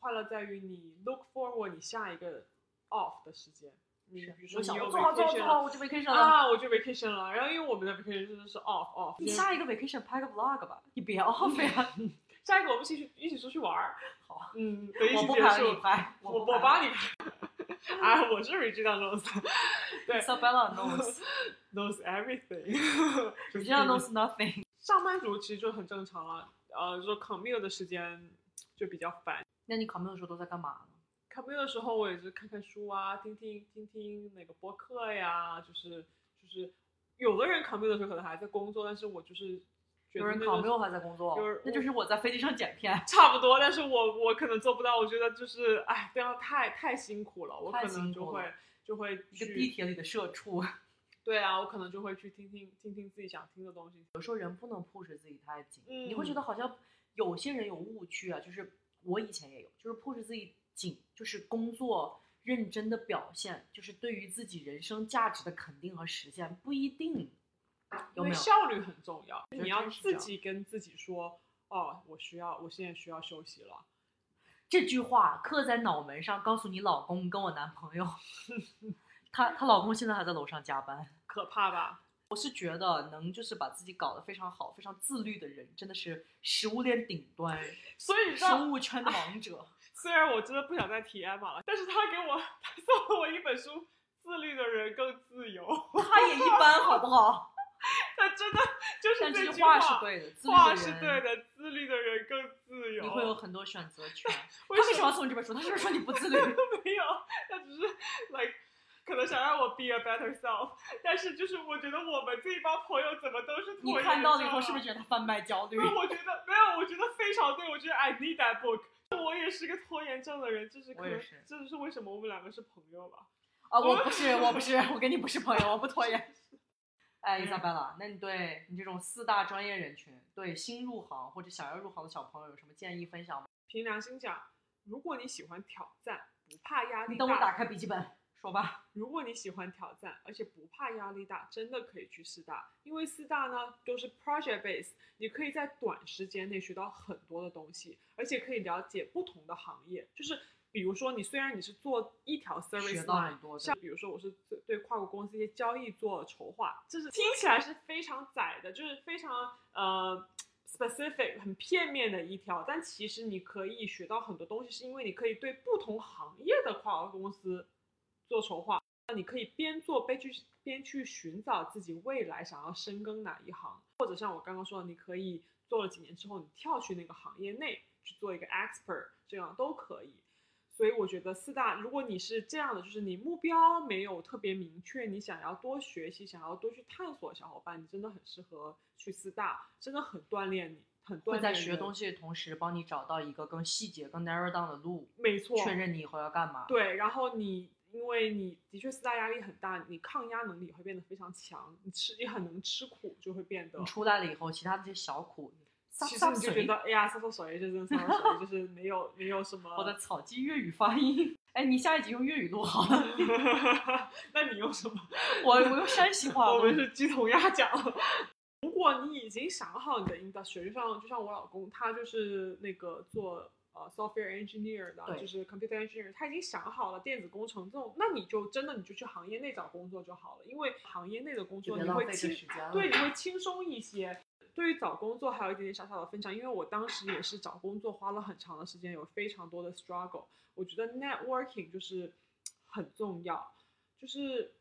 快乐在于你 look forward 你下一个 off 的时间。你比如说我做好做好做好，我就 vacation 了。啊，我就 vacation 了。然后因为我们的 vacation 真的是 off off，你下一个 vacation 拍个 vlog 吧，你别 off 呀。下一个我们一起去一起出去玩儿。好，嗯，等一我起结束不拍，你。拍，我我帮你拍。啊，我是 Regina Knows，对 Isabella knows，knows everything，Regina knows nothing。上班族其实就很正常了，呃，说 commute 的时间就比较烦。那你考没的时候都在干嘛呢？commute 的时候，我也是看看书啊，听听听听那个播客呀，就是就是有的人 commute 的时候可能还在工作，但是我就是觉有人考没有还在工作就是，那就是我在飞机上剪片。差不多，但是我我可能做不到，我觉得就是哎，这样太太辛苦了，我可能就会就会一个去地铁里的社畜，对啊，我可能就会去听听听听自己想听的东西。有时候人不能 push 自己太紧，嗯你会觉得好像有些人有误区啊，就是我以前也有，就是 push 自己紧，就是工作认真的表现，就是对于自己人生价值的肯定和实现不一定有因为没有？效率很重要，你要自己跟自己说，哦，我需要，我现在需要休息了。这句话刻在脑门上，告诉你老公跟我男朋友，他他老公现在还在楼上加班。可怕吧？我是觉得能就是把自己搞得非常好、非常自律的人，真的是食物链顶端、所以生物圈的王者。虽然我真的不想再提艾玛了，但是他给我他送了我一本书《自律的人更自由》，他也一般，好不好？他真的就是这句句话是对的，自律话的人是对的，自律的人更自由。你会有很多选择权。为什他为什么要送你这本书？他是不是说你不自律？没有，他只是 like 可能想让我 be a better self，但是就是我觉得我们这一帮朋友怎么都是你拖延看到了以后，是不是觉得他贩卖焦虑不？是，我觉得没有，我觉得非常对，我觉得 I need that book。我也是个拖延症的人，这是可能这就是为什么我们两个是朋友吧。啊，我不是，我不是，我跟你不是朋友，我不拖延。哎，嗯伊莎贝拉，那你对你这种四大专业人群，对新入行或者想要入行的小朋友有什么建议分享吗？凭良心讲，如果你喜欢挑战，不怕压力你等我打，开笔记本说吧。如果你喜欢挑战，而且不怕压力大，真的可以去四大，因为四大呢都是 project base，你可以在短时间内学到很多的东西，而且可以了解不同的行业，就是。比如说，你虽然你是做一条 service 学多的像比如说我是对对跨国公司一些交易做筹划，就是听起来是非常窄的，就是非常呃 specific 很片面的一条，但其实你可以学到很多东西，是因为你可以对不同行业的跨国公司做筹划，那你可以边做边去边去寻找自己未来想要深耕哪一行，或者像我刚刚说的，你可以做了几年之后，你跳去那个行业内去做一个 expert，这样都可以。所以我觉得四大，如果你是这样的，就是你目标没有特别明确，你想要多学习，想要多去探索，小伙伴，你真的很适合去四大，真的很锻炼你，很锻会炼人在学东西的同时，帮你找到一个更细节、更 narrow down 的路，没错，确认你以后要干嘛。对，然后你因为你的确四大压力很大，你抗压能力也会变得非常强，你吃也很能吃苦，就会变得你。出来了以后，其他的这些小苦，撒其实你就觉得，哎呀，洒洒水，这真的洒洒水，就是没有没有什么。我的草鸡粤语发音。哎，你下一集用粤语录好了，那你用什么？我我用山西话我们。是鸡同鸭讲。如果你已经想好你的 industry，就像就像我老公，他就是那个做呃 software engineer 的，就是 computer engineer，他已经想好了电子工程这种，那你就真的你就去行业内找工作就好了，因为行业内的工作你会轻。对，你会轻松一些。对于找工作还有一点点小小的分享，因为我当时也是找工作花了很长的时间，有非常多的 struggle。我觉得 networking 就是很重要，就是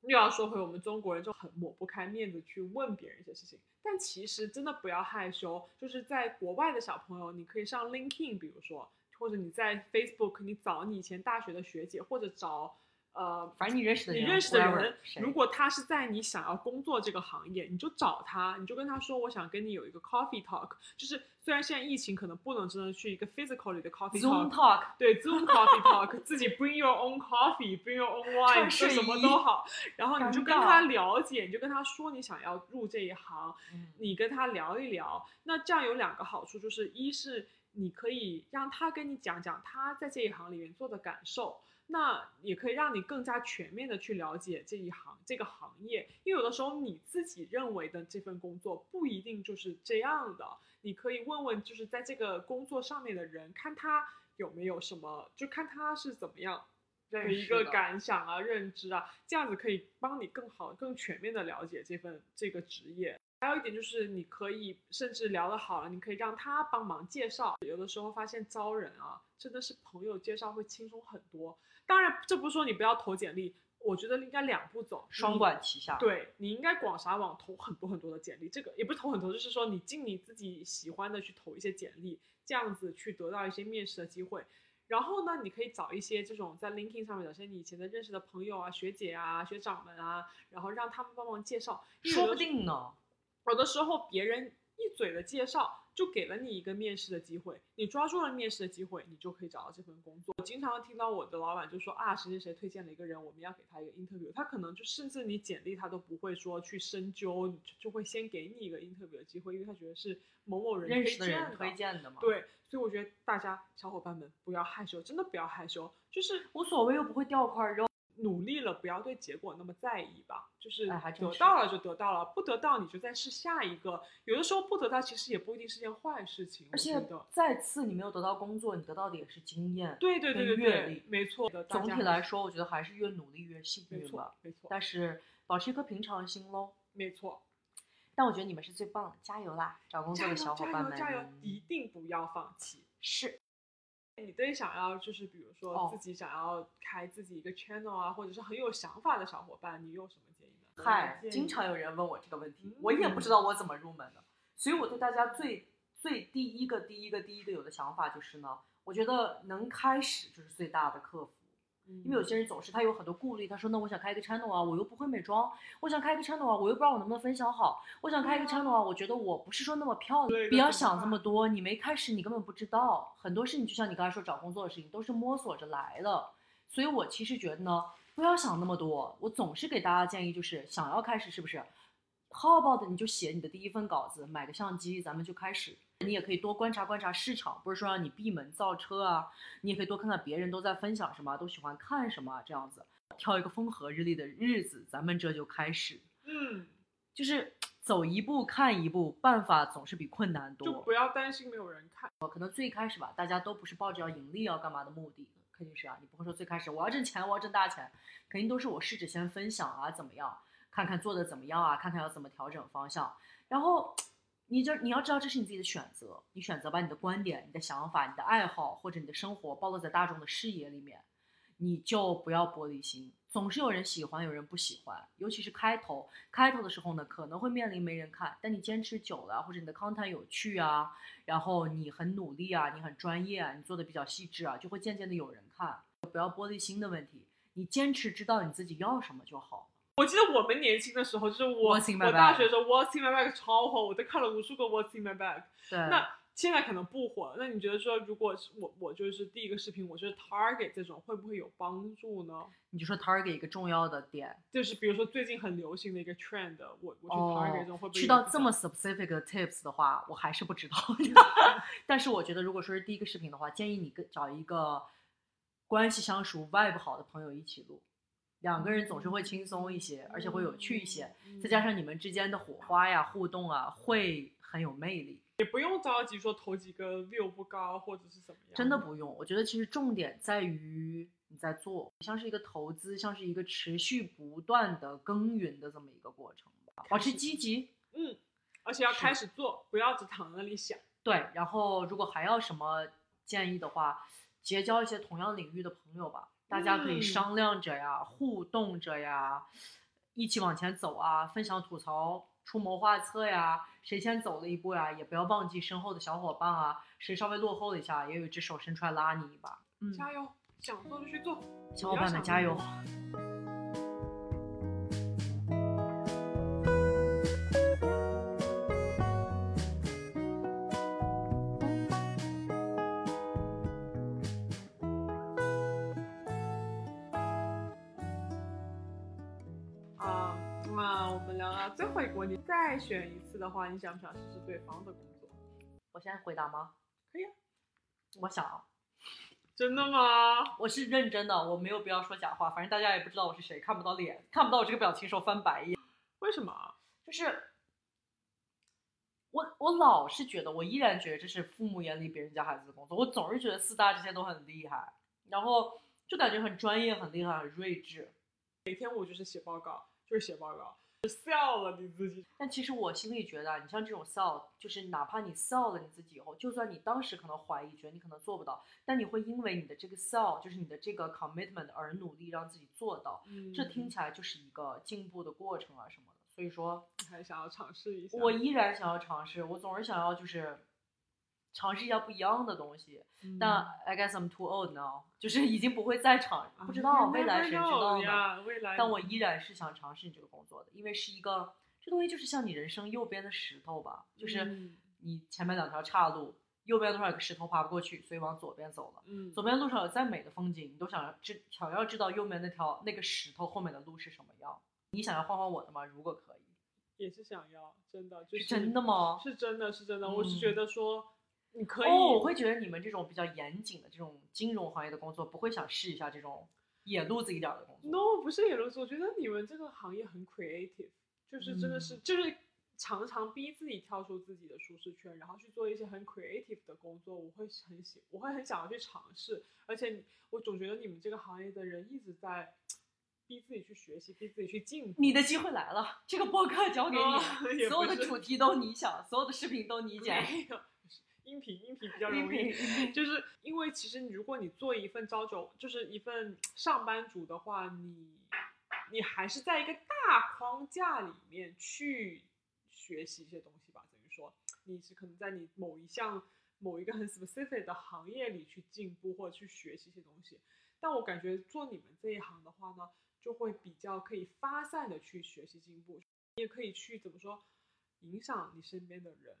又要说回我们中国人就很抹不开面子去问别人一些事情，但其实真的不要害羞，就是在国外的小朋友，你可以上 LinkedIn，比如说，或者你在 Facebook，你找你以前大学的学姐，或者找呃反正你认识的人，你认识的人，如果他是在你想要工作这个行业，你就找他，你就跟他说，我想跟你有一个 coffee talk。就是虽然现在疫情可能不能真的去一个 physical 里的 coffee Zoom talk，talk，对 Zoom coffee talk，自己 bring your own coffee，bring your own wine，什么都好，然后你就跟他了解，你就跟他说你想要入这一行，嗯你跟他聊一聊，那这样有两个好处，就是一是你可以让他跟你讲讲他在这一行里面做的感受，那也可以让你更加全面的去了解这一行这个行业，因为有的时候你自己认为的这份工作不一定就是这样的，你可以问问就是在这个工作上面的人，看他有没有什么，就看他是怎么样。的一个感想啊、认知啊，这样子可以帮你更好、更全面的了解这份这个职业。还有一点就是，你可以甚至聊得好了，你可以让他帮忙介绍。有的时候发现招人啊，真的是朋友介绍会轻松很多。当然，这不是说你不要投简历，我觉得应该两步走，双管齐下。，对你应该广撒网投很多很多的简历，这个也不是投很多，就是说你尽你自己喜欢的去投一些简历，这样子去得到一些面试的机会。然后呢，你可以找一些这种在 LinkedIn 上面找些你以前的认识的朋友啊、学姐啊、学长们啊，然后让他们帮忙介绍。说不定呢。有的时候别人一嘴的介绍，就给了你一个面试的机会，你抓住了面试的机会，你就可以找到这份工作。我经常听到我的老板就说啊，谁谁谁推荐了一个人，我们要给他一个 interview，他可能就甚至你简历他都不会说去深究，就就会先给你一个 interview 的机会，因为他觉得是某某人认识的推荐人推荐的嘛。，对，所以我觉得大家小伙伴们不要害羞，真的不要害羞，就是无所谓，又不会掉块肉。努力了，不要对结果那么在意吧。就是得到了就得到了，不得到你就再试下一个。有的时候不得到其实也不一定是件坏事情，而且。再次你没有得到工作，你得到的也是经验。对对对对对阅历，没错的。总体来说，我觉得还是越努力越幸没错运吧。没错但是保持一颗平常心喽。没错。但我觉得你们是最棒的，加油啦！找工作的小伙伴们，加油加油！一定不要放弃。是你对想要就是比如说哦自己想要开自己一个 channel 啊，或者是很有想法的小伙伴，你有什么建议呢？嗨，经常有人问我这个问题嗯，我也不知道我怎么入门的，所以我对大家最最第一个第一个第一个有的想法就是呢，我觉得能开始就是最大的克服。因为有些人总是他有很多顾虑，他说那我想开一个 channel 啊，我又不会美妆，我想开一个 channel 啊，我又不知道我能不能分享好，我想开一个 channel 啊，我觉得我不是说那么漂亮，不要想这么多，你没开始你根本不知道，很多事情就像你刚才说找工作的事情都是摸索着来的，所以我其实觉得呢，不要想那么多，我总是给大家建议就是想要开始是不是？How about 你就写你的第一份稿子，买个相机，咱们就开始。你也可以多观察观察市场，不是说让你闭门造车啊，你也可以多看看别人都在分享什么，都喜欢看什么，这样子挑一个风和日丽的日子，咱们这就开始，嗯，就是走一步看一步，办法总是比困难多。就不要担心没有人看。可能最开始吧，大家都不是抱着要盈利要干嘛的目的，肯定是啊，你不会说最开始我要挣钱，我要挣大钱，肯定都是我试着先分享啊，怎么样，看看做的怎么样啊，看看要怎么调整方向，然后你就你要知道这是你自己的选择，你选择把你的观点、你的想法、你的爱好或者你的生活暴露在大众的视野里面，你就不要玻璃心。总是有人喜欢，有人不喜欢，尤其是开头，开头的时候呢，可能会面临没人看，但你坚持久了，或者你的 content 有趣啊，然后你很努力啊，你很专业啊，你做的比较细致啊，就会渐渐的有人看。不要玻璃心的问题，你坚持知道你自己要什么就好。我记得我们年轻的时候，就是我我大学的时候，What's in my bag 超火，我都看了无数个 What's in my bag。对，那现在可能不火了，那你觉得说，如果是我我就是第一个视频，我就是 target 这种，会不会有帮助呢？你就说 target 一个重要的点，就是比如说最近很流行的一个 trend，我我去哦 target 这种，会不会去到这么 specific 的 tips 的话，我还是不知道。但是我觉得，如果说是第一个视频的话，建议你跟找一个关系相熟、vibe 好的朋友一起录，两个人总是会轻松一些，而且会有趣一些。嗯再加上你们之间的火花呀、互动啊，会很有魅力。也不用着急说投几个 view 不高或者是怎么样，真的不用，我觉得其实重点在于你在做，像是一个投资，像是一个持续不断的耕耘的这么一个过程吧。保持积极，嗯，而且要开始做，不要只躺在那里想。对。然后如果还要什么建议的话，结交一些同样领域的朋友吧，大家可以嗯商量着呀，互动着呀，一起往前走啊，分享吐槽。出谋划策呀，谁先走了一步呀，也不要忘记身后的小伙伴啊，谁稍微落后了一下，也有一只手伸出来拉你一把。嗯，加油，想做就去做，小伙伴们加油！再选一次的话，你想不想试试对方的工作？我现在回答吗？可以啊。我想，真的吗？我是认真的，我没有必要说假话。反正大家也不知道我是谁，看不到脸，看不到我这个表情时候翻白眼。为什么？就是我，我老是觉得，我依然觉得这是父母眼里别人家孩子的工作。我总是觉得四大这些都很厉害，然后就感觉很专业、很厉害、很睿智。每天我就是写报告，就是写报告，笑了你自己。但其实我心里觉得啊，你像这种 sell，就是哪怕你 sell 了你自己以后，就算你当时可能怀疑，觉得你可能做不到，但你会因为你的这个 sell，就是你的这个 commitment 而努力让自己做到，嗯这听起来就是一个进步的过程啊什么的。所以说你还想要尝试一下？我依然想要尝试，我总是想要就是尝试一下不一样的东西。嗯但 I guess I'm too old now，就是已经不会再尝，不知道未来谁知道呢？未来，但我依然是想尝试你这个工作的，因为是一个这东西就是像你人生右边的石头吧，就是嗯你前面两条岔路，右边路上有个石头爬不过去，所以往左边走了。嗯，左边路上有再美的风景，你都想要知想要知道右边那条那个石头后面的路是什么样。你想要换换我的吗？如果可以，也是想要，真的就是真的吗？是真的是真的，我是嗯觉得说你可以，哦，我会觉得你们这种比较严谨的这种金融行业的工作，不会想试一下这种野路子一点儿的工作。no 不是野路子，我觉得你们这个行业很 creative，就是真的是、嗯就是常常逼自己跳出自己的舒适圈，然后去做一些很 creative 的工作，我会很喜，我会很想要去尝试，而且我总觉得你们这个行业的人一直在逼自己去学习，逼自己去进步。你的机会来了，这个播客交给你，哦所有的主题都你想，所有的视频都你剪。音频音频比较音容易，频就是因为其实如果你做一份朝九，就是一份上班族的话，你你还是在一个大框架里面去学习一些东西吧，等于说你是可能在你某一项某一个很 specific 的行业里去进步或者去学习一些东西。但我感觉做你们这一行的话呢，就会比较可以发散的去学习进步，你也可以去怎么说影响你身边的人，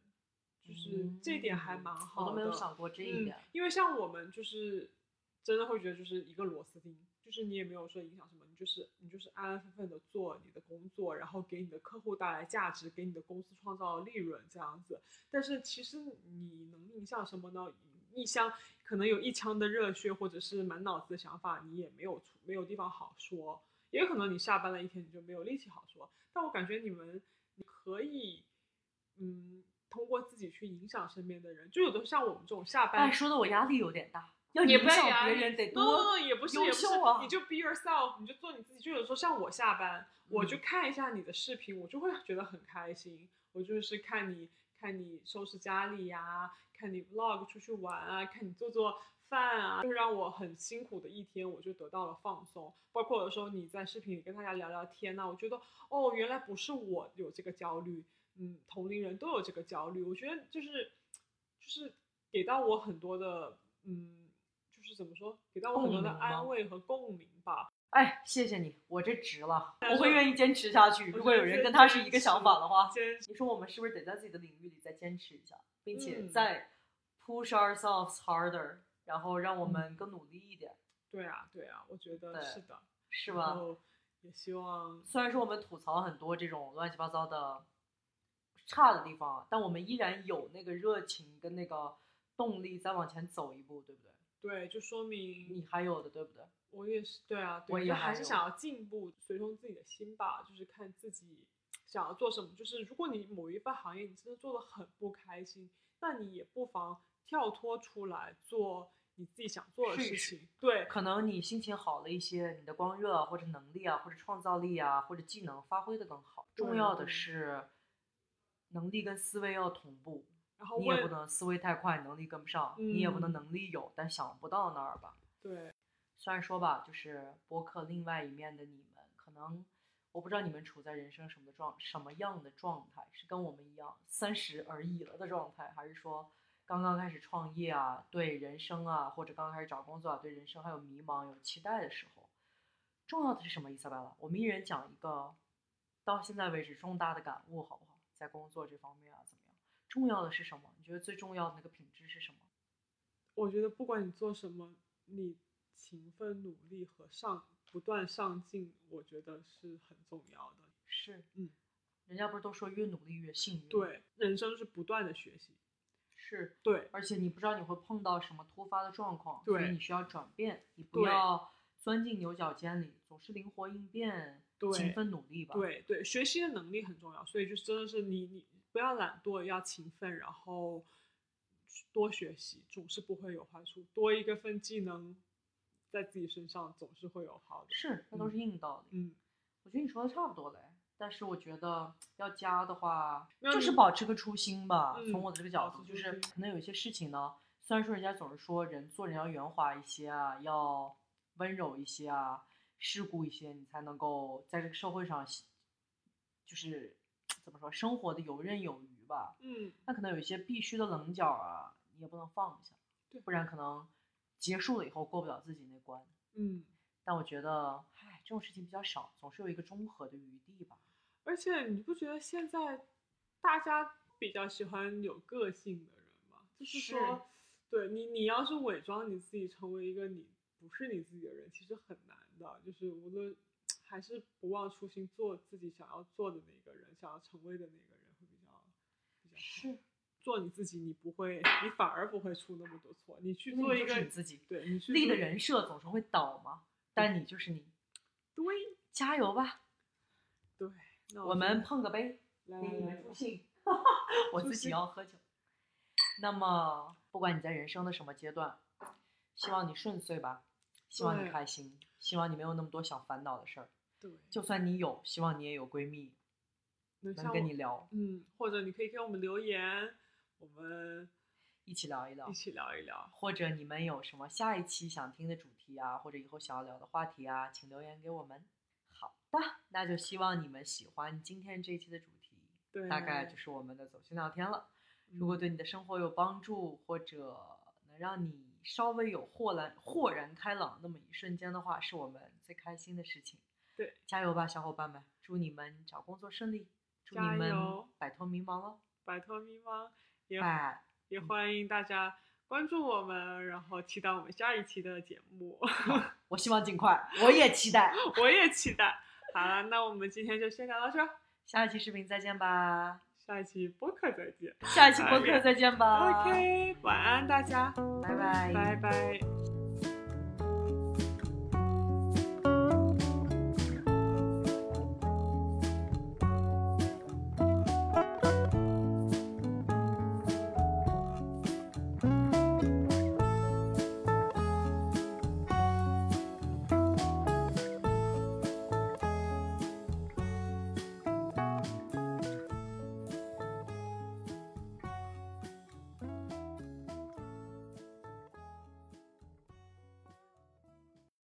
就是这一点还蛮好的。嗯我都没有想过这一点。嗯。因为像我们就是真的会觉得就是一个螺丝钉，就是你也没有说影响什么，你就是你就是安安分分的做你的工作，然后给你的客户带来价值，给你的公司创造利润这样子。但是其实你能影响什么呢？一箱可能有一腔的热血，或者是满脑子的想法，你也没有出没有地方好说。也有可能你下班了一天，你就没有力气好说。但我感觉你们你可以，嗯，通过自己去影响身边的人。就有的像我们这种下班，哎，说的我压力有点大，要也影响别人得多也不是优也不是你就 be yourself，你就做你自己。就有时候像我下班，我就嗯看一下你的视频，我就会觉得很开心。我就是看你看你收拾家里呀、看你 vlog 出去玩啊，看你做做饭啊，就让我很辛苦的一天，我就得到了放松。包括有时候你在视频里跟大家聊聊天呐、我觉得哦，原来不是我有这个焦虑，嗯，同龄人都有这个焦虑。我觉得就是就是给到我很多的，嗯，就是怎么说，给到我很多的安慰和共鸣吧。哎，谢谢你，我这值了，我会愿意坚持下去。如果有人跟他是一个想法的话，坚持你说我们是不是得在自己的领域里再坚持一下，并且嗯再 push ourselves harder，然后让我们更努力一点，对啊，对啊，我觉得是的，是吧？也希望，虽然说我们吐槽很多这种乱七八糟的差的地方啊，但我们依然有那个热情跟那个动力再往前走一步，对不对？对，就说明你还有的，对不对？我也是，对啊，对，我也还还是想要进步，随从自己的心吧，就是看自己想要做什么。就是如果你某一份行业你真的做的很不开心，那你也不妨跳脱出来做你自己想做的事情。对，可能你心情好了一些，你的光热啊，或者能力啊，或者创造力啊，或者技能发挥的更好。重要的对是能力跟思维要同步，然后你也不，能思维太快，能力跟不上，你也不能嗯能力有，但想不到那儿吧。对，虽然说吧，就是播客另外一面的你们，可能我不知道你们处在人生什么的状什么样的状态，是跟我们一样三十而已了的状态，还是说刚刚开始创业啊，对人生啊，或者刚刚开始找工作啊，对人生还有迷茫、有期待的时候，重要的是什么？伊莎贝拉，我们一人讲一个到现在为止重大的感悟，好不好？在工作这方面啊，怎么样？重要的是什么？你觉得最重要的那个品质是什么？我觉得不管你做什么，你勤奋努力和上不断上进，我觉得是很重要的。是，嗯，人家不是都说越努力越幸运？，对，人生是不断的学习。是。对，而且你不知道你会碰到什么突发的状况，所以你需要转变，你不要钻进牛角尖里，总是灵活应变，对勤奋努力吧。，对对，学习的能力很重要，所以就是真的是你你不要懒惰，要勤奋，然后多学习，总是不会有坏处。多一个份技能在自己身上，总是会有好的。是，那都是硬道理。嗯，我觉得你说的差不多嘞，但是我觉得要加的话，就是保持个初心吧。嗯从我的这个角度，就是可能有一些事情呢，虽然说人家总是说人做人要圆滑一些啊，要温柔一些啊，世故一些，你才能够在这个社会上，就是怎么说，生活的游刃有余吧。嗯，那可能有一些必须的棱角啊，你也不能放下，对不然可能结束了以后过不了自己那关。嗯，但我觉得，唉，这种事情比较少，总是有一个中和的余地吧。而且你不觉得现在大家比较喜欢有个性的人吗，就是是说，对你，你要是伪装你自己成为一个你不是你自己的人，其实很难的。就是无论还是不忘初心，做自己想要做的那个人，想要成为的那个人会比较比较好。是，做你自己，你不会，你反而不会出那么多错。你去做一个你自己，对你去立的人设总是会倒嘛，但你就是你，对加油吧！对，那我们碰个杯，来给你们助兴。我自己要喝酒。那么，不管你在人生的什么阶段，希望你顺遂吧，希望你开心，希望你没有那么多想烦恼的事儿。对，就算你有，希望你也有闺蜜能跟你聊，嗯，或者你可以给我们留言，我们一起聊一聊一。起聊一聊。或者你们有什么下一期想听的主题啊，或者以后想要聊的话题啊，请留言给我们。好的，那就希望你们喜欢今天这一期的主题，对，大概就是我们的走心聊天了。如果嗯对你的生活有帮助，或者能让你稍微有豁然豁然开朗那么一瞬间的话，是我们最开心的事情。对，加油吧，小伙伴们！祝你们找工作顺利，祝你加们油摆脱迷茫喽！摆脱迷茫，也。也欢迎大家关注我们，然后期待我们下一期的节目。我希望尽快，我也期待。我也期待。好了，那我们今天就先聊到这儿，下一期视频再见吧，下一期播客再见。下一期播客再见吧。OK，晚安大家，拜拜。拜拜。